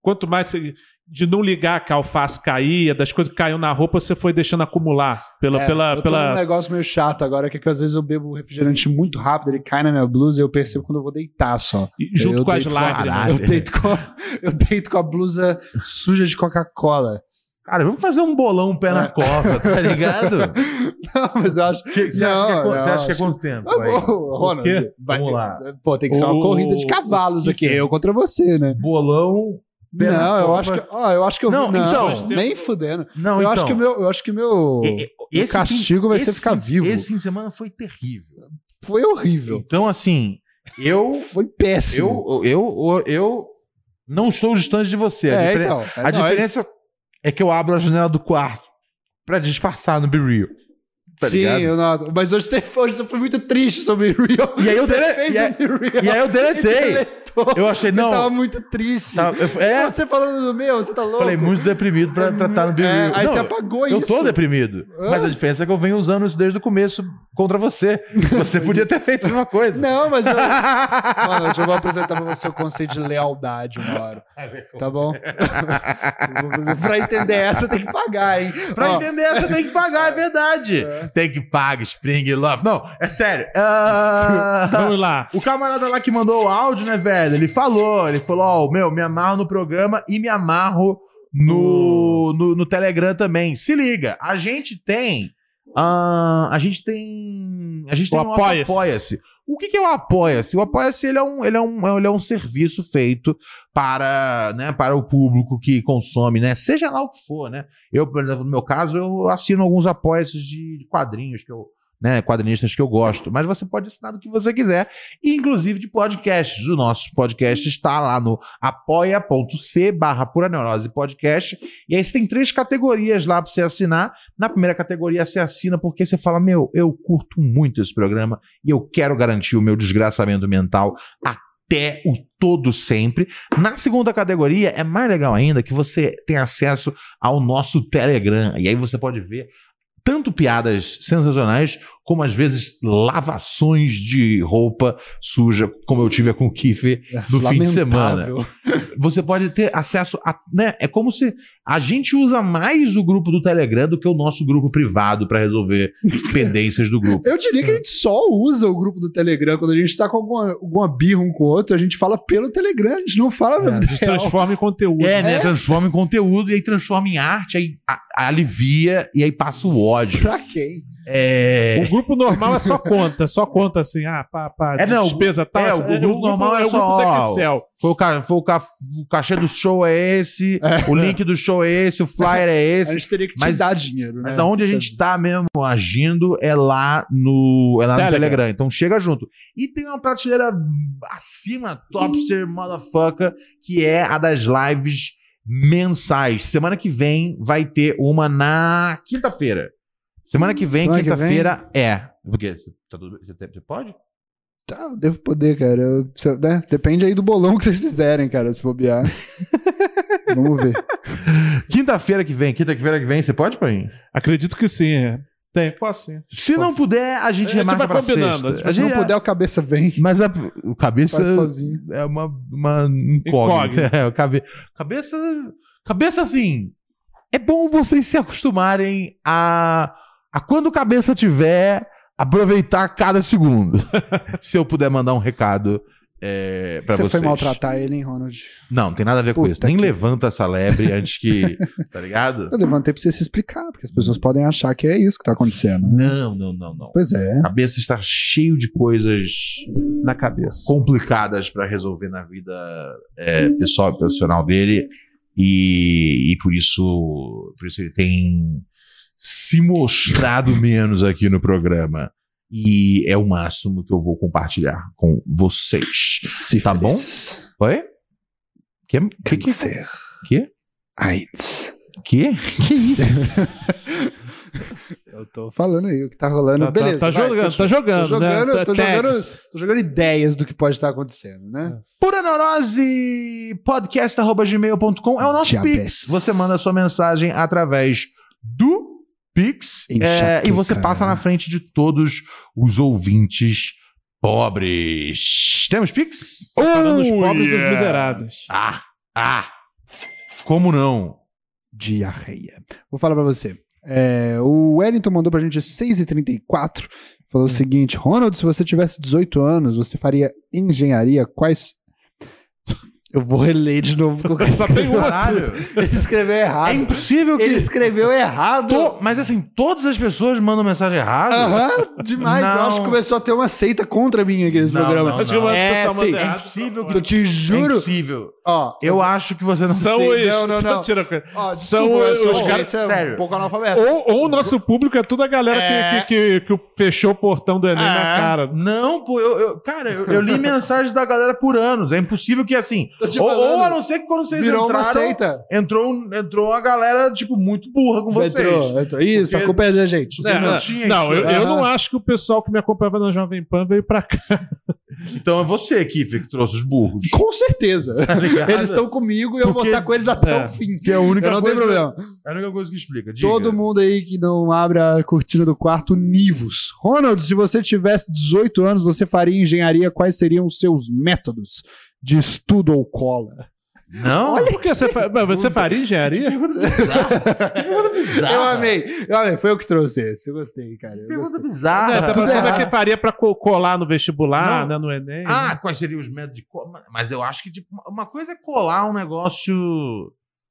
quanto mais você, de não ligar que a alface caía, das coisas que caíam na roupa, você foi deixando acumular. Pela, É, pela, eu pela... negócio meio chato agora, que, é que às vezes eu bebo refrigerante muito rápido, ele cai na minha blusa e eu percebo quando eu vou deitar só. e Junto eu com as lágrimas. Eu deito, com a, eu deito com a blusa suja de Coca-Cola. Cara, vamos fazer um bolão pé na É. cova, tá ligado? Não, mas eu acho. Que- Você Não, acha que é, não, você acha que é quanto tempo? Ah, bom, Ronald, vai- Vamos lá. Pô, tem que ser uma O- corrida de cavalos aqui, eu contra você, né? Bolão. Não, eu acho que, eu acho que eu Não, vi, não, então- nem fudendo. Não, eu então. acho que o meu, eu acho que meu E- e- o castigo vai ser esse ficar fim- vivo. Esse fim de semana foi terrível. foi horrível. Então, assim, eu. Foi péssimo. Eu, eu, eu, eu não estou distante de você. A, é, diferen- então. a não, é- diferença é que eu abro a janela do quarto pra disfarçar no Be Real. Tá Sim, ligado? eu. Mas hoje você, hoje você foi muito triste sobre o Real. E aí eu dele- e aí- e aí eu deletei. Eu achei, não. Eu tava muito triste. Tá, eu- é, Você falando do meu, você tá louco? falei muito deprimido pra estar no Be É, aí Não, você apagou Eu isso. tô deprimido. Ah. Mas a diferença é que eu venho usando isso desde o começo contra você. Você podia ter feito a mesma coisa. Não, mas eu... Mano, eu vou apresentar pra você o conceito de lealdade uma hora. Tá bom? pra entender essa tem que pagar, hein? Pra Ó, entender, você tem que pagar, é verdade. Tem que pagar, Spring Love. Não, é sério. Ah, Vamos lá. o camarada lá que mandou o áudio, né, velho? Ele falou, ele falou, ó, meu, me amarro no programa e me amarro no, no, no Telegram também. Se liga, a gente tem. ah, a gente tem. A gente tem O o Apoia-se. Apoia-se. O que, que é o Apoia-se? O Apoia-se ele é, um, ele, é um, ele é um serviço feito para, né, para o público que consome, né? Seja lá o que for, né? Eu, por exemplo, no meu caso, eu assino alguns apoia-se de de quadrinhos que eu. Né, quadrinistas que eu gosto, mas você pode assinar do que você quiser, inclusive de podcasts. O nosso podcast está lá no apoia.c barra pura neurose podcast. E aí você tem três categorias lá para você assinar. Na primeira categoria você assina porque você fala: Meu, eu curto muito esse programa e eu quero garantir o meu desgraçamento mental até o todo sempre. Na segunda categoria é mais legal ainda que você tem acesso ao nosso Telegram. E aí você pode ver tanto piadas sensacionais, como às vezes lavações de roupa suja, como eu tive com o Kiffer no fim de semana. Você pode ter acesso a. Né, é como se a gente usa mais o grupo do Telegram do que o nosso grupo privado para resolver pendências do grupo. Eu diria que a gente só usa o grupo do Telegram quando a gente tá com alguma, alguma birra um com o outro, a gente fala pelo Telegram, a gente não fala É, a gente real. transforma em conteúdo. É, né? É. Transforma em conteúdo e aí transforma em arte, aí a- alivia e aí passa o ódio. Pra quem? É. O grupo normal é só conta, só conta assim, ah, pá, pá, É, não, despesa tal. é, o grupo normal é o só, grupo da Excel. Foi o, ca... Foi o, ca... o cachê do show é esse, o link do show é esse, o flyer é A esse. gente teria que te mas- dar dinheiro, Mas né? aonde a gente tá mesmo agindo é lá no, é lá no. Telegram. Então chega junto. E tem uma prateleira acima, topster, motherfucker, que é a das lives mensais. Semana que vem vai ter uma na quinta-feira. Semana que vem, Semana que quinta-feira, é. Por quê? Você, tá tudo- você- pode? Tá, eu devo poder, cara. Eu- se- né? Depende aí do bolão que vocês fizerem, cara, se bobear. Vamos ver. Quinta-feira que vem, quinta-feira que vem, você pode, Paim? Acredito que sim. é. Tem, posso sim. Se não puder, a gente A gente remarca vai pra combinando, sexta. a gente A Se não gente- puder, o cabeça vem. Mas a, o cabeça é uma, uma incógnita. Incógnita. É, o cabe, cabeça, cabeça assim. É bom vocês se acostumarem a, a quando o cabeça tiver aproveitar cada segundo. se eu puder mandar um recado é, para Você vocês. foi maltratar ele, hein, Ronald? Não, não tem nada a ver com Puta isso. Nem que- levanta essa lebre antes que, tá ligado? Eu levantei pra você se explicar, porque as pessoas podem achar que é isso que tá acontecendo. né? Não, não, não, não. Pois é. A cabeça está cheio de coisas Na cabeça. complicadas para resolver na vida é, pessoal e profissional dele e, e por isso por isso ele tem se mostrado menos aqui no programa e é o máximo que eu vou compartilhar com vocês. Sífilis. Tá bom? Oi? Que que que, Câncer. que? AIDS. que? Que isso? Eu tô falando aí o que tá rolando. Tá, Beleza. tá, tá vai, jogando, tá jogando, Tô jogando, né? tô jogando, tô jogando ideias do que pode estar acontecendo, né? Pura Neurose podcast.gmail.com é o nosso Diabetes. Pix. Você manda sua mensagem através do Pix é, e você passa na frente de todos os ouvintes pobres. Temos Pix? Separando os Oh, pobres dos yeah. miseráveis. Ah, ah. Como não? Diarreia. Vou falar pra você. É, o Wellington mandou pra gente 6h34. Falou o seguinte: Ronald, se você tivesse 18 anos, você faria engenharia? Quais. Eu vou reler de novo porque eu Só tem uma. Caralho. Ele escreveu errado. É impossível que. Ele escreveu errado. To- Mas assim, todas as pessoas mandam mensagem errada. Aham, demais. Eu Não. acho que começou a ter uma seita contra mim aqui nesse Não, programa. não, Acho que não. uma É, sim, É errado. impossível Eu te É juro. impossível. Ó, Eu acho que você não São sei. os. não, não, não. tira a coisa. ó, São desculpa, eu os caras- sério. um pouco analfabeta. Ou, ou o nosso público é tudo a galera que- É. que, que, que fechou o portão do Enem na É. cara. Não, pô, eu, eu- cara, eu, eu li mensagens da galera por anos. É impossível que assim. Ou, ou a não ser que quando vocês Virou uma entraram, seita. entrou, entrou uma galera, tipo, muito burra com vocês. Entrou, entrou. Isso, Porque- a culpa é da gente. Você não não, tinha não, isso. eu, eu não acho que o pessoal que me acompanhava na Jovem Pan veio pra cá. Então é você, Kiffer, que trouxe os burros. Com certeza. Tá? Eles estão comigo e eu vou Porque- estar com eles até é. o fim. Que é a única Eu não coisa, tem problema. É a única coisa que explica. Diga. Todo mundo aí que não abre a cortina do quarto, Nivos. Ronald, se você tivesse 18 anos, você faria engenharia, quais seriam os seus métodos de estudo ou cola? Não? Olha por que você, fa... Você faria engenharia? Eu amei, eu amei, foi eu que trouxe esse, eu gostei, cara. eu Pergunta gostei. É, bizarra. tá tudo falando como é errado. que faria pra co- colar no vestibular, Não. né, no Enem? Ah, quais seriam os métodos de cola? Mas eu acho que, tipo, uma coisa é colar um negócio,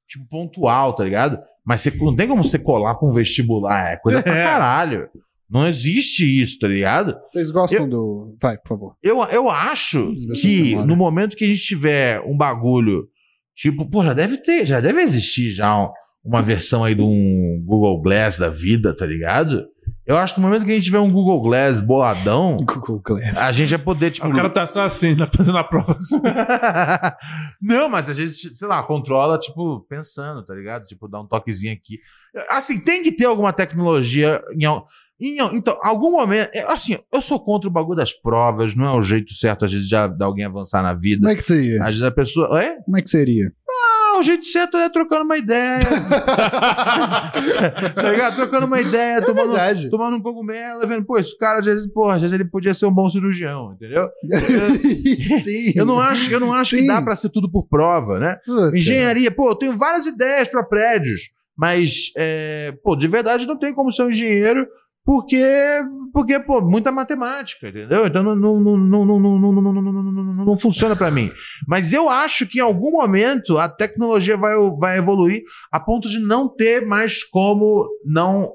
tipo, pontual, tá ligado? Mas você, não tem como você colar pra um vestibular. É coisa pra É. caralho. Não existe isso, tá ligado? Vocês gostam Eu- do. Vai, por favor. Eu, eu acho que no momento que a gente tiver um bagulho, tipo, pô, já deve ter, já deve existir já um- uma versão aí de um Google Glass da vida, tá ligado? Eu acho que no momento que a gente tiver um Google Glass boladão, Google Glass. a gente vai poder, tipo. o cara tá só assim, né, fazendo a prova. assim. não, mas a gente, sei lá, controla, tipo, pensando, tá ligado? Tipo, dá um toquezinho aqui. Assim, tem que ter alguma tecnologia em. Então, algum momento. é, Assim, eu sou contra o bagulho das provas, não é o jeito certo, às vezes, de, alguém avançar na vida. Como é que seria? Às vezes a pessoa. É? Como é que seria? Ah, o jeito certo é trocando uma ideia. tá ligado? Trocando uma ideia, tomando, É verdade. tomando um cogumelo, vendo, pô, esse cara, às vezes, pô, às vezes ele podia ser um bom cirurgião, entendeu? Sim. Eu não acho, eu não acho que dá pra ser tudo por prova, né? Puta. Engenharia, pô, eu tenho várias ideias pra prédios, mas, é, pô, de verdade não tem como ser um engenheiro porque, porque pô, muita matemática, entendeu? Então não, não, não, não, não, não, não, não funciona para mim. Mas eu acho que em algum momento a tecnologia vai, vai evoluir a ponto de não ter mais como não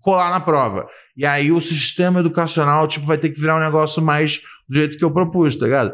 colar na prova. E aí o sistema educacional tipo, vai ter que virar um negócio mais do jeito que eu propus, tá ligado?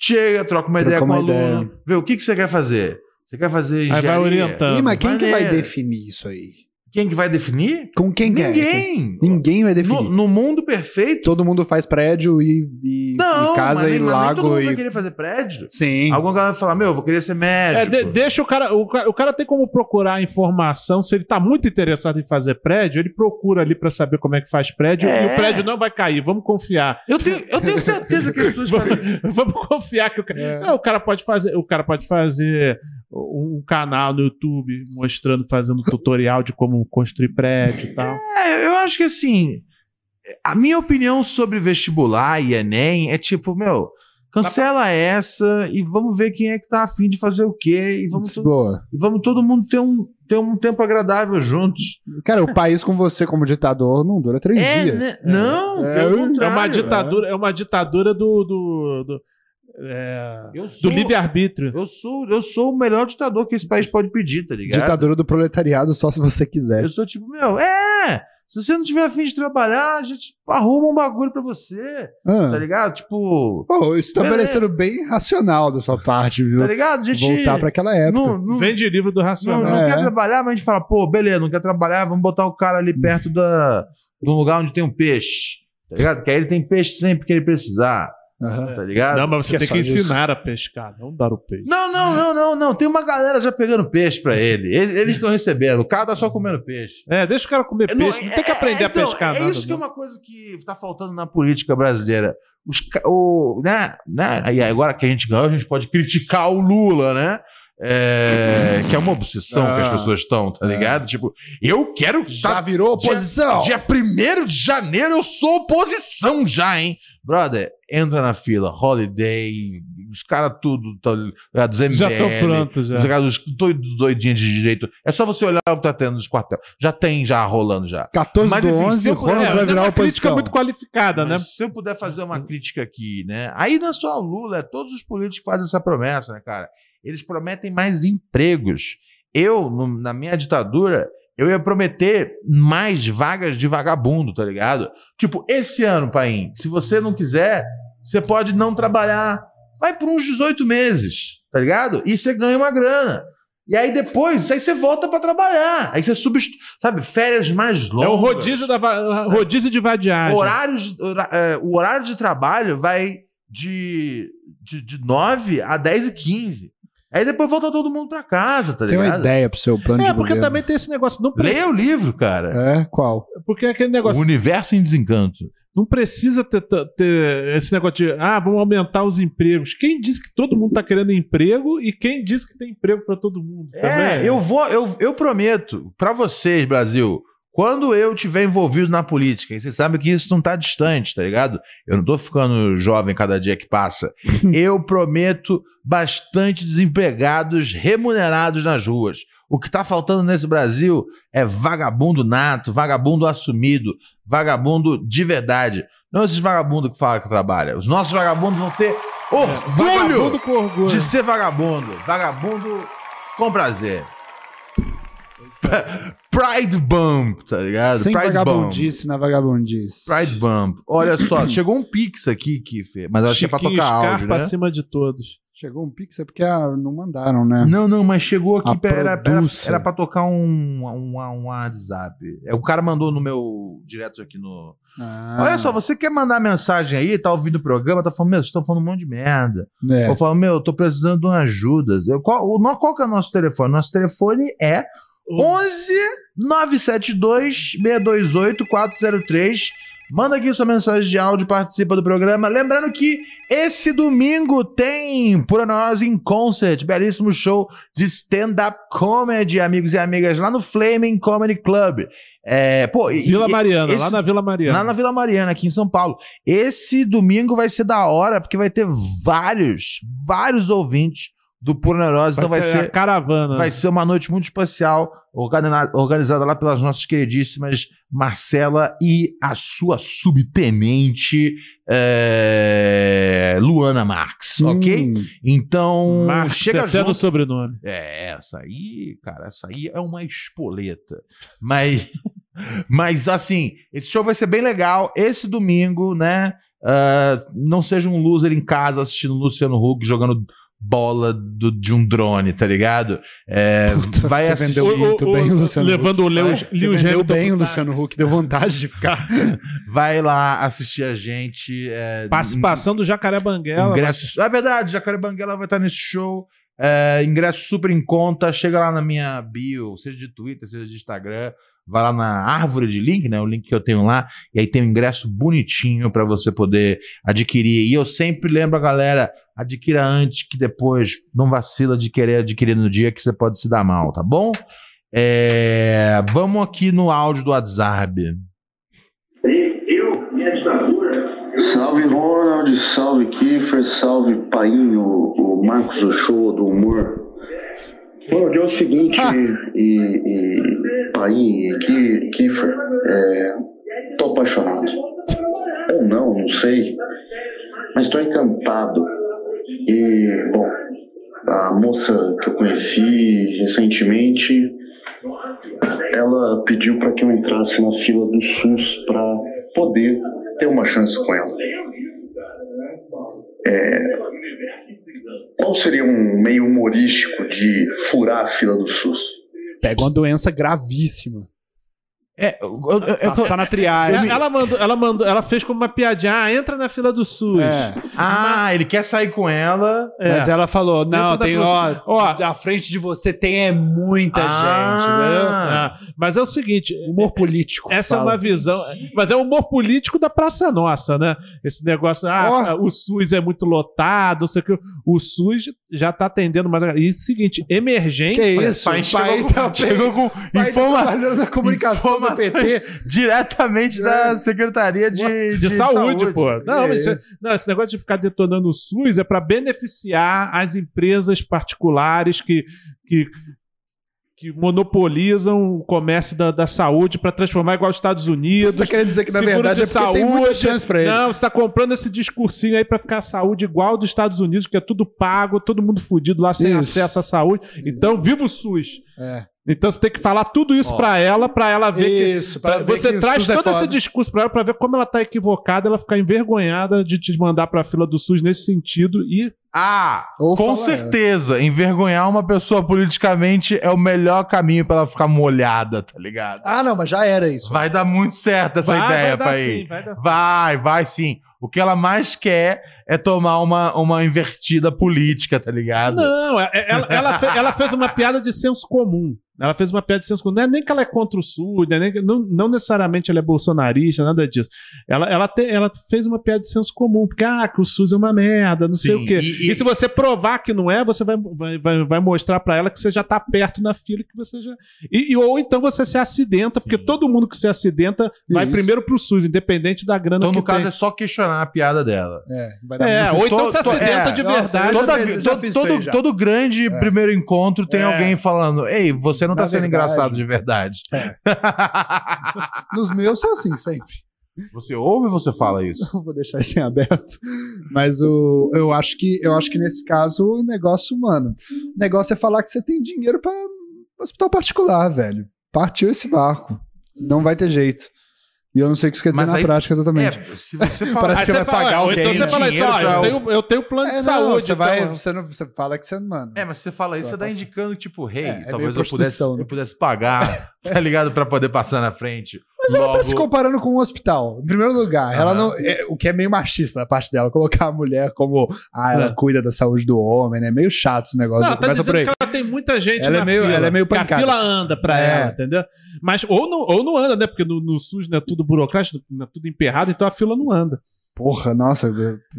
Chega, troca uma troca ideia com o aluno, vê o que, que você quer fazer. Você quer fazer engenharia? Aí vai orientando. Ih, mas quem Maneiro. que vai definir isso aí? Quem que vai definir? Com quem que é? Ninguém. Ninguém vai definir. No, no mundo perfeito. Todo mundo faz prédio e, e- Não, e casa mas, nem- e mas nem todo lago mundo vai e. querer fazer prédio. Sim. Alguma galera vai falar, meu, eu vou querer ser É, médico. de- deixa o cara, o cara. O cara tem como procurar informação. Se ele tá muito interessado em fazer prédio, ele procura ali pra saber como é que faz prédio. É. E o prédio não vai cair. Vamos confiar. Eu, tenho, eu tenho certeza que as pessoas fazem. Vamos, vamos confiar que o cara. É. Não, o cara pode fazer. O cara pode fazer um canal no YouTube mostrando, fazendo tutorial de como construir prédio e tal. É, eu acho que assim, a minha opinião sobre vestibular e Enem é tipo, meu, cancela essa e vamos ver quem é que tá afim de fazer o quê e vamos, to- Boa. e vamos todo mundo ter um, ter um tempo agradável juntos. Cara, o país com você como ditador não dura três É, dias. né? Não, É, pelo é É uma ditadura, é uma ditadura do. do, do, é, Eu do sou, livre-arbítrio. eu sou, eu sou o melhor ditador que esse país pode pedir, tá ligado? Ditadura do proletariado só se você quiser. Eu sou tipo, meu, é. Se você não tiver afim de trabalhar, a gente arruma um bagulho pra você, Ah. tá ligado? Tipo, Pô, isso tá Beleza. parecendo bem racional da sua parte, viu? tá ligado? A gente Voltar pra aquela época. não, não, Vende livro do não, Racional. não É. quer trabalhar, mas a gente fala, pô, beleza, não quer trabalhar, vamos botar o cara ali perto da, de um lugar onde tem um peixe, tá ligado? Porque aí ele tem peixe sempre que ele precisar, Aham. tá ligado? Não, mas você Que é tem que isso. ensinar a pescar, não dar o peixe. Não, não, não, não, não. Tem uma galera já pegando peixe pra ele. Eles estão recebendo. O cara tá só comendo peixe. É, deixa o cara comer Não, peixe. Não, tem que aprender é, a pescar É nada. isso que é uma coisa que tá faltando na política brasileira. Os, o, né, né, e agora que a gente ganhou, a gente pode criticar o Lula, né? É, que é uma obsessão que as Ah, pessoas estão, tá ligado? Tipo, eu quero. Já tá- virou oposição. Dia 1 de janeiro eu sou oposição já, hein? Brother, entra na fila. Holiday, os caras tudo, tá ligado? Dos MBL, Já estão prontos, já. os caras doidinhos de direito. É só você olhar o que tá tendo nos quartel. Já tem já rolando já. 14 Mas, enfim, 11, se eu puder- vai É, virar uma crítica muito qualificada, né? Mas se eu puder fazer uma crítica aqui, né? Aí não é só o Lula, é todos os políticos que fazem essa promessa, né, cara? Eles prometem mais empregos. Eu, no- na minha ditadura, eu ia prometer mais vagas de vagabundo, tá ligado? Tipo, esse ano, Paim, se você não quiser, você pode não trabalhar. Vai por uns 18 meses, tá ligado? E você ganha uma grana. E aí depois, aí você volta pra trabalhar. Aí você substitui, sabe, férias mais longas. É o rodízio, da, va- rodízio de vadiagem. Horários, é, o horário de trabalho vai de, de, de 9 a 10 e 15. Aí depois volta todo mundo pra casa, tá Tem uma ligado? ideia pro seu plano É, de porque governo. também tem esse negócio. Não Leia precisa, o livro, cara. É, qual? porque é aquele O negócio. Universo em Desencanto. Não precisa ter, ter esse negócio de, ah, vamos aumentar os empregos. Quem disse que todo mundo tá querendo emprego e quem disse que tem emprego pra todo mundo? É, também? eu vou, eu, eu prometo pra vocês, Brasil, quando eu tiver envolvido na política, e vocês sabem que isso não tá distante, tá ligado? Eu não tô ficando jovem cada dia que passa. eu prometo bastante desempregados remunerados nas ruas. O que tá faltando nesse Brasil é vagabundo nato, vagabundo assumido, vagabundo de verdade. Não esses vagabundos que falam que trabalha. Os nossos vagabundos vão ter orgulho Vagabundo com orgulho. de ser vagabundo. Vagabundo com prazer. Pride Bump, tá ligado? Sem Pride Bump. vagabundice na vagabundice. Pride Bump. Olha só, chegou um pix aqui, Kiffer, mas acho que é pra Chiquinho tocar áudio, Scarpa né? acima de todos. Chegou um pix é porque ah, não mandaram, né? Não, não, mas chegou aqui, pra- era, era, era pra tocar um, um, um WhatsApp. É, o cara mandou no meu direto aqui no. Ah, Olha só, você quer mandar mensagem aí, tá ouvindo o programa, tá falando, meu, vocês estão falando um monte de merda. É. Eu falo, meu, eu tô precisando de uma ajuda. Eu, qual, o, qual que é o nosso telefone? Nosso telefone é 11 972 628 403. Manda aqui sua mensagem de áudio, participa do programa. Lembrando que esse domingo tem Pura Nós em Concert, belíssimo show de stand-up comedy, amigos e amigas, lá no Flaming Comedy Club. É, pô, Vila e- Mariana, esse- lá na Vila Mariana. Lá na Vila Mariana, aqui em São Paulo. Esse domingo vai ser da hora, porque vai ter vários, vários ouvintes do Pura Neurose. Então vai a ser, caravana. vai ser uma noite muito especial, organizada lá pelas nossas queridíssimas Marcela e a sua subtenente é, Luana Marx, ok? Hum, Então, Marx, chega até junto. no sobrenome. É, essa aí, cara, essa aí é uma espoleta. Mas, mas assim, esse show vai ser bem legal. Esse domingo, né? ah, não seja um loser em casa assistindo Luciano Huck jogando bola do- de um drone, tá ligado? É, vai você vendeu muito bem o Luciano Levando o Lewis, Você Lewis vendeu bem o Luciano. Huck, deu vontade de ficar. Vai lá assistir a gente. é, Participação do Jacaré Banguela. Ingressos. É verdade, Jacaré Banguela vai estar nesse show. É, ingresso super em conta. Chega lá na minha bio, seja de Twitter, seja de Instagram. Vai lá na árvore de link, né? O link que eu tenho lá. E aí tem um ingresso bonitinho para você poder adquirir. E eu sempre lembro a galera: adquira antes que depois não vacila de querer adquirir no dia que você pode se dar mal, tá bom? É, vamos aqui no áudio do WhatsApp. Eu, minha ditadura. Salve Ronald, salve Kiefer, salve Painho, o Marcos Ochoa do humor. Ronald, é o seguinte, e, e Painho e Ki- Kiefer, é, tô apaixonado. Ou não, não sei, mas tô encantado. E, bom, a moça que eu conheci recentemente, ela pediu para que eu entrasse na fila do SUS para poder ter uma chance com ela. É, qual seria um meio humorístico de furar a fila do SUS? Pega uma doença gravíssima. É, eu- eu- eu- eu- Passar na triagem. Ela, ela mandou, ela mandou, ela fez como uma piadinha, ah, entra na fila do SUS. É, ah, ele quer sair com ela. É. Mas ela falou: não, tem, ó, Ó. à frente de você tem é muita gente, entendeu? Ah, mas é o seguinte, Humor político. essa é fala. uma visão, mas é o humor político da Praça Nossa, né? Esse negócio, ah, o SUS é muito lotado, não sei o que. O SUS já tá atendendo mais. E o seguinte, emergência. Que isso? Pai O chegou, pai com, tá- chegou com Pai tá informa- trabalhando na comunicação do PT. diretamente da Secretaria de, de, saúde, pô. Não, isso- não, esse negócio de ficar detonando o SUS é para beneficiar as empresas particulares que, que, que monopolizam o comércio da, da saúde para transformar igual os Estados Unidos. Você tá querendo dizer que, na verdade, de é porque tem muita chance pra ele. Não, você tá comprando esse discursinho aí pra ficar a saúde igual dos Estados Unidos, que é tudo pago, todo mundo fudido lá sem Isso. acesso à saúde. Então, viva o SUS. É. Então você tem que falar tudo isso Ó. pra ela, pra ela ver que Isso, pra ver você que traz SUS é todo esse foda. discurso pra ela pra ver como ela tá equivocada, ela ficar envergonhada de te mandar pra fila do SUS nesse sentido e Ah, Ou com certeza. Envergonhar uma pessoa politicamente é o melhor caminho pra ela ficar molhada, tá ligado? Ah, não, mas já era isso. Vai dar muito certo essa vai, ideia vai pra sim, vai. Vai, vai sim. O que ela mais quer é tomar uma, uma invertida política, tá ligado? Não, é- é- ela, ela, fe- ela fez uma piada de senso comum. Ela fez uma piada de senso comum. Não é nem que ela é contra o SUS, não, é nem não, não necessariamente ela é bolsonarista, nada disso. Ela, ela, te- ela fez uma piada de senso comum, porque ah, que o SUS é uma merda, não sei Sim, o quê. e- E, e- se você provar que não é, você vai, vai, vai, vai mostrar pra ela que você já tá perto na fila que você já. E, e- ou então você se acidenta, porque todo mundo que se acidenta vai Isso. primeiro pro SUS, independente da grana Então, que no caso, tem. é só questionar a piada dela. É, vai dar É, ou então se acidenta é, de verdade. já Toda- fiz- já todo, todo, já. todo grande primeiro encontro tem É. alguém falando: Ei, você não tá Na sendo verdade. engraçado de verdade. Nos meus são assim, sempre. você ouve ou você fala isso? Eu vou deixar isso em aberto. Mas o, eu, acho que, eu acho que nesse caso o negócio, mano. O negócio é falar que você tem dinheiro pra hospital particular, velho. Partiu esse barco. Não vai ter jeito. E eu não sei o que isso quer dizer Mas na aí- prática exatamente. É, se você fala. Parece Aí que você vai fala, pagar ou alguém, então você fala isso, Dinheiro ó, pra- eu tenho, eu tenho plano É, de não, saúde. você, vai, então- você, não, você fala que você, mano. É, mas você fala isso, Só você tá passa- indicando, tipo, hey, É, é talvez eu pudesse, prostituição, né? eu pudesse pagar, tá ligado? Pra poder passar na frente. Mas ela tá se Logo- comparando com um hospital. Em primeiro lugar, ela não. é, o que é meio machista da parte dela, colocar a mulher como. Ah, ela É. cuida da saúde do homem, né? Meio chato esse negócio. Não, ela tá por dizendo aí. que ela tem muita gente Ela é na meio- fila. ela é meio que a pancada. fila anda pra É. ela, entendeu? Mas ou não, ou não anda, né? Porque no, no SUS não é tudo burocrático, não é tudo emperrado, então a fila não anda. Porra, nossa,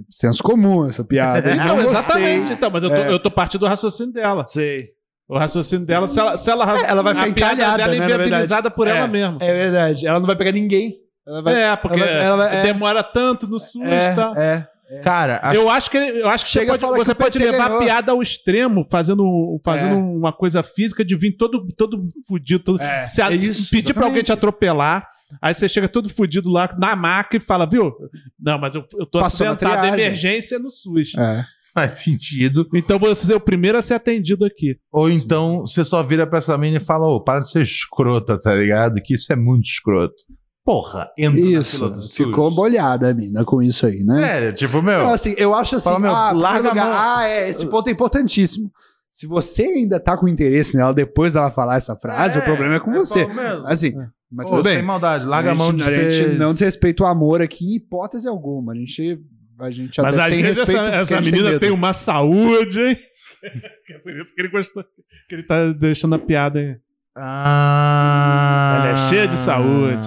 senso comum essa piada. Não, gostei. exatamente. Então, mas eu tô, É. eu tô partindo do raciocínio dela. Sei. O raciocínio dela, se ela, se ela, É, ela vai ficar a piada encalhada, dela é né, inviabilizada por ela É, mesma. É verdade. Ela não vai pegar ninguém. Ela vai. É, porque ela vai- ela vai- é. demora tanto no SUS, é, tá? é. Cara, a- Eu acho que, ele- eu acho que Chega você pode, que você o pode levar ganhou. a piada ao extremo, fazendo, fazendo É. uma coisa física de vir todo, todo fudido, todo, É, se a- é isso, pedir pra alguém te atropelar, aí você chega todo fudido lá na maca e fala, viu? Não, mas eu, eu tô Passou acidentado, triagem. emergência no SUS. É. faz sentido. Então você é o primeiro a ser atendido aqui. Ou então você só vira pra essa mina e fala: Ô, para de ser escrota, tá ligado? Que isso é muito escroto. Porra, entra na fila do Isso. SUS. Ficou bolhada a mina com isso aí, né? É, tipo, meu. Não, assim, eu acho assim, Fala, meu, ah, larga a lugar, mão. ah, é, esse ponto é importantíssimo. Se você ainda tá com interesse nela depois dela falar essa frase, É, o problema é com é você. Assim, mas Ô, tudo bem. Sem maldade, larga a, mão de a gente ser. não desrespeita o amor aqui em hipótese alguma. A gente, a gente Mas até às tem vezes respeito. essa, essa menina medo. tem uma saúde, hein? é por isso que ele gostou. Que ele tá deixando a piada aí. Ah. Ela é cheia de saúde.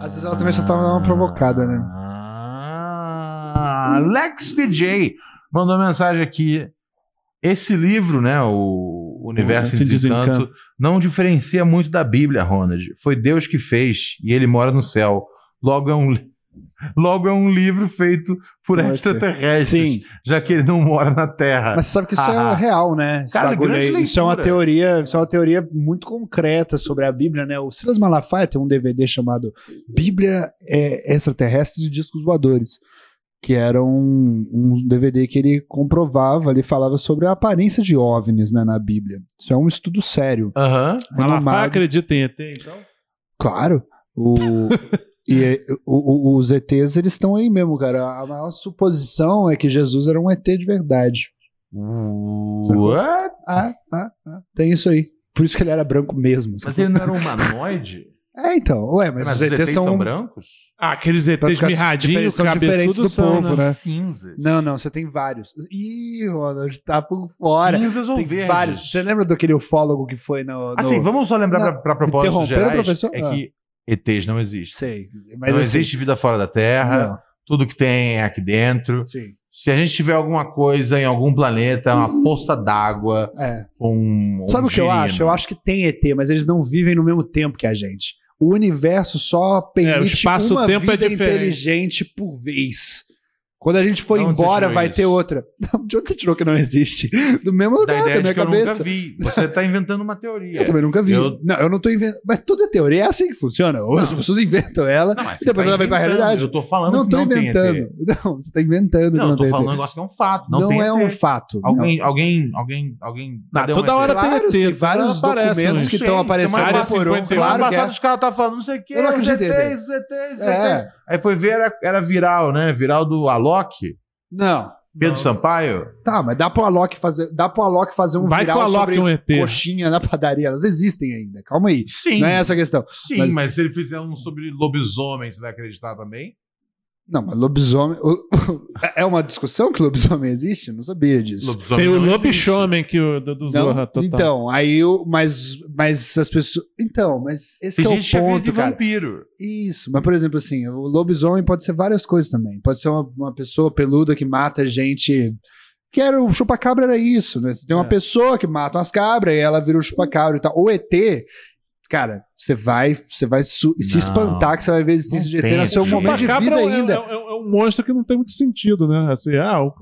Às vezes ela também só tava dando uma provocada, né? Ah, Lex DJ mandou mensagem aqui. Esse livro, né, o Universo em Desencanto, Desencanto. não diferencia muito da Bíblia, Ronald. Foi Deus que fez e ele mora no céu. Logo é um, li- logo é um livro feito por Mostra. extraterrestres, Sim. já que ele não mora na Terra. Mas você sabe que isso Ah. é real, né? Esse Cara, grande aí. Isso é uma leitura. teoria, isso é uma teoria muito concreta sobre a Bíblia, né? O Silas Malafaia tem um DVD chamado Bíblia é, Extraterrestres e Discos Voadores, que era um, um DVD que ele comprovava, ele falava sobre a aparência de OVNIs né, na Bíblia. Isso é um estudo sério. Aham. Malafaia acredita em ET, então? Claro. O, e é, o- o- os ETs, eles estão aí mesmo, cara. A maior suposição é que Jesus era um ET de verdade. What? Ah, ah, ah. Tem isso aí. Por isso que ele era branco mesmo. Mas sacou? ele não era um humanoide? É, então. Ué, mas, Mas os os ETs, são. brancos? Ah, aqueles ETs mirradinhos, são diferentes do são, povo, né? né? Cinzas. Não, não, você tem vários. Ih, Ronald, tá por fora. Cinzas ou Tem verdes? vários. Você lembra daquele ufólogo que foi no. no... Assim, vamos só lembrar Não, pra, pra interromperam, gerais, professor? é Ah. que ETs não existem. Sei. Mas não assim, existe vida fora da Terra, tudo que tem é aqui dentro. Não, sim. Se a gente tiver alguma coisa em algum planeta, uma poça d'água, É. um, um Sabe o que eu acho? Eu acho que tem ET, mas eles não vivem no mesmo tempo que a gente. o universo só permite espaço-tempo uma é vida diferente. inteligente por vez. Quando a gente for você embora, vai isso? ter outra. Não, de onde você tirou que não existe? Do mesmo Da lugar, da, ideia minha de que eu cabeça. nunca vi. Você tá inventando uma teoria. Eu também nunca vi. Eu- Não, eu não tô inventando. Mas tudo é teoria, é assim que funciona. Ou as pessoas inventam ela, Não, mas você depois tá ela vai pra inventando. realidade. Eu tô falando Não que tô não tem inventando. ET. Não, você tá inventando. Não, eu tô tem falando um negócio que é um fato. Não, Não, tem é ET. um fato. Alguém, alguém, alguém, alguém. Toda hora tem tem ET. vários aparece documentos que estão aparecendo por um. 51, Semana Claro que passada é. os caras estavam falando não sei o quê, Eu não acredito. ETs, É. ETs. Aí foi ver, era, viral, né? Viral do Alok, Não. Pedro Sampaio. Tá, mas dá pro Alok fazer, dá pro Alok fazer um Vai viral Alok sobre é um ET. coxinha na padaria. Elas existem ainda. Calma aí. Sim. Não é essa a questão. Sim, Mas- mas... se ele fizer um sobre lobisomem, você vai acreditar também? Não, mas lobisomem. É uma discussão que lobisomem existe? Eu não sabia disso. Lobisomem Tem o. Lobisomem que o, do, do Não? Zorra total. Então, aí o. Mas, mas as pessoas. Então, mas esse Tem é gente o ponto, em cara. vampiro. Isso, mas por exemplo, assim, o lobisomem pode ser várias coisas também. Pode ser uma, uma pessoa peluda que mata gente. Que era o chupacabra era isso, né? Você tem uma É. pessoa que mata umas cabras e ela vira o chupacabra e tal. O ET, cara, você vai, você vai se Não. espantar que você vai ver a existência de ET no seu momento de vida é ainda. É, é- é um monstro que não tem muito sentido, né? Assim, ah, o,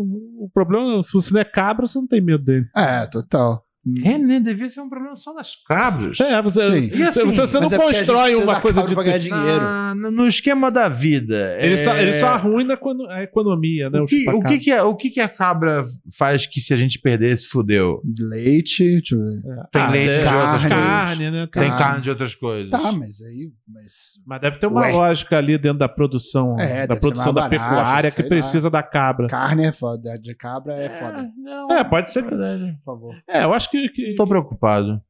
o problema, se você não é cabra, você não tem medo dele. É, total. É, né? Devia ser um problema só das cabras. É, você, Sim. E assim, você, você não é a constrói uma coisa de. ganhar dinheiro. Na- no esquema da vida. Ele, só, é, ele só arruina quando- a economia, né? O que, o, que, que, é- o que, que a cabra faz que se a gente perder se fudeu? Leite, deixa eu ver. Tem Ah, leite é, de outras carne. carne, né? Tem Carne. carne de outras coisas. Tá, mas aí. Mas... Mas deve ter uma Ué. lógica ali dentro da produção, É, da produção da barato, pecuária que lá. precisa da cabra. Carne é foda, de cabra é foda. Não, É, pode ser que. Por favor. É, eu acho que. Que- não tô preocupado.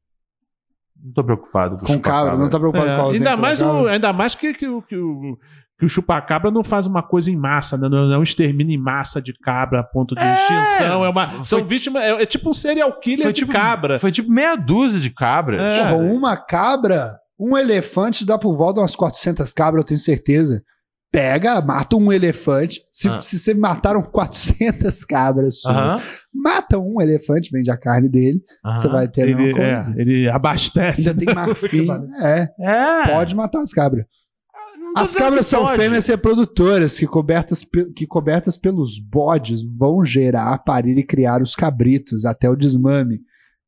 Não tô preocupado com, Com cabra, não tá preocupado é, com a ainda, da mais o, ainda mais que, que, o- que o, que o chupacabra não faz uma coisa em massa, né? Não um extermínio em massa de cabra a ponto de É, extinção. É uma, foi- são vítimas. É, é tipo um serial killer de cabra. Foi tipo meia dúzia de cabras. É. Porra, uma cabra, um elefante dá por volta umas 400 cabras, eu tenho certeza. Pega, mata um elefante. Se, Ah. se você mataram 400 cabras, suas, Aham. mata um elefante, vende a carne dele, aham. você vai ter Ele, é, coisa. ele abastece. Ainda tem marfim. é, É. pode matar as cabras. As cabras são pode. fêmeas reprodutoras que cobertas, que cobertas pelos bodes vão gerar, parir e criar os cabritos até o desmame.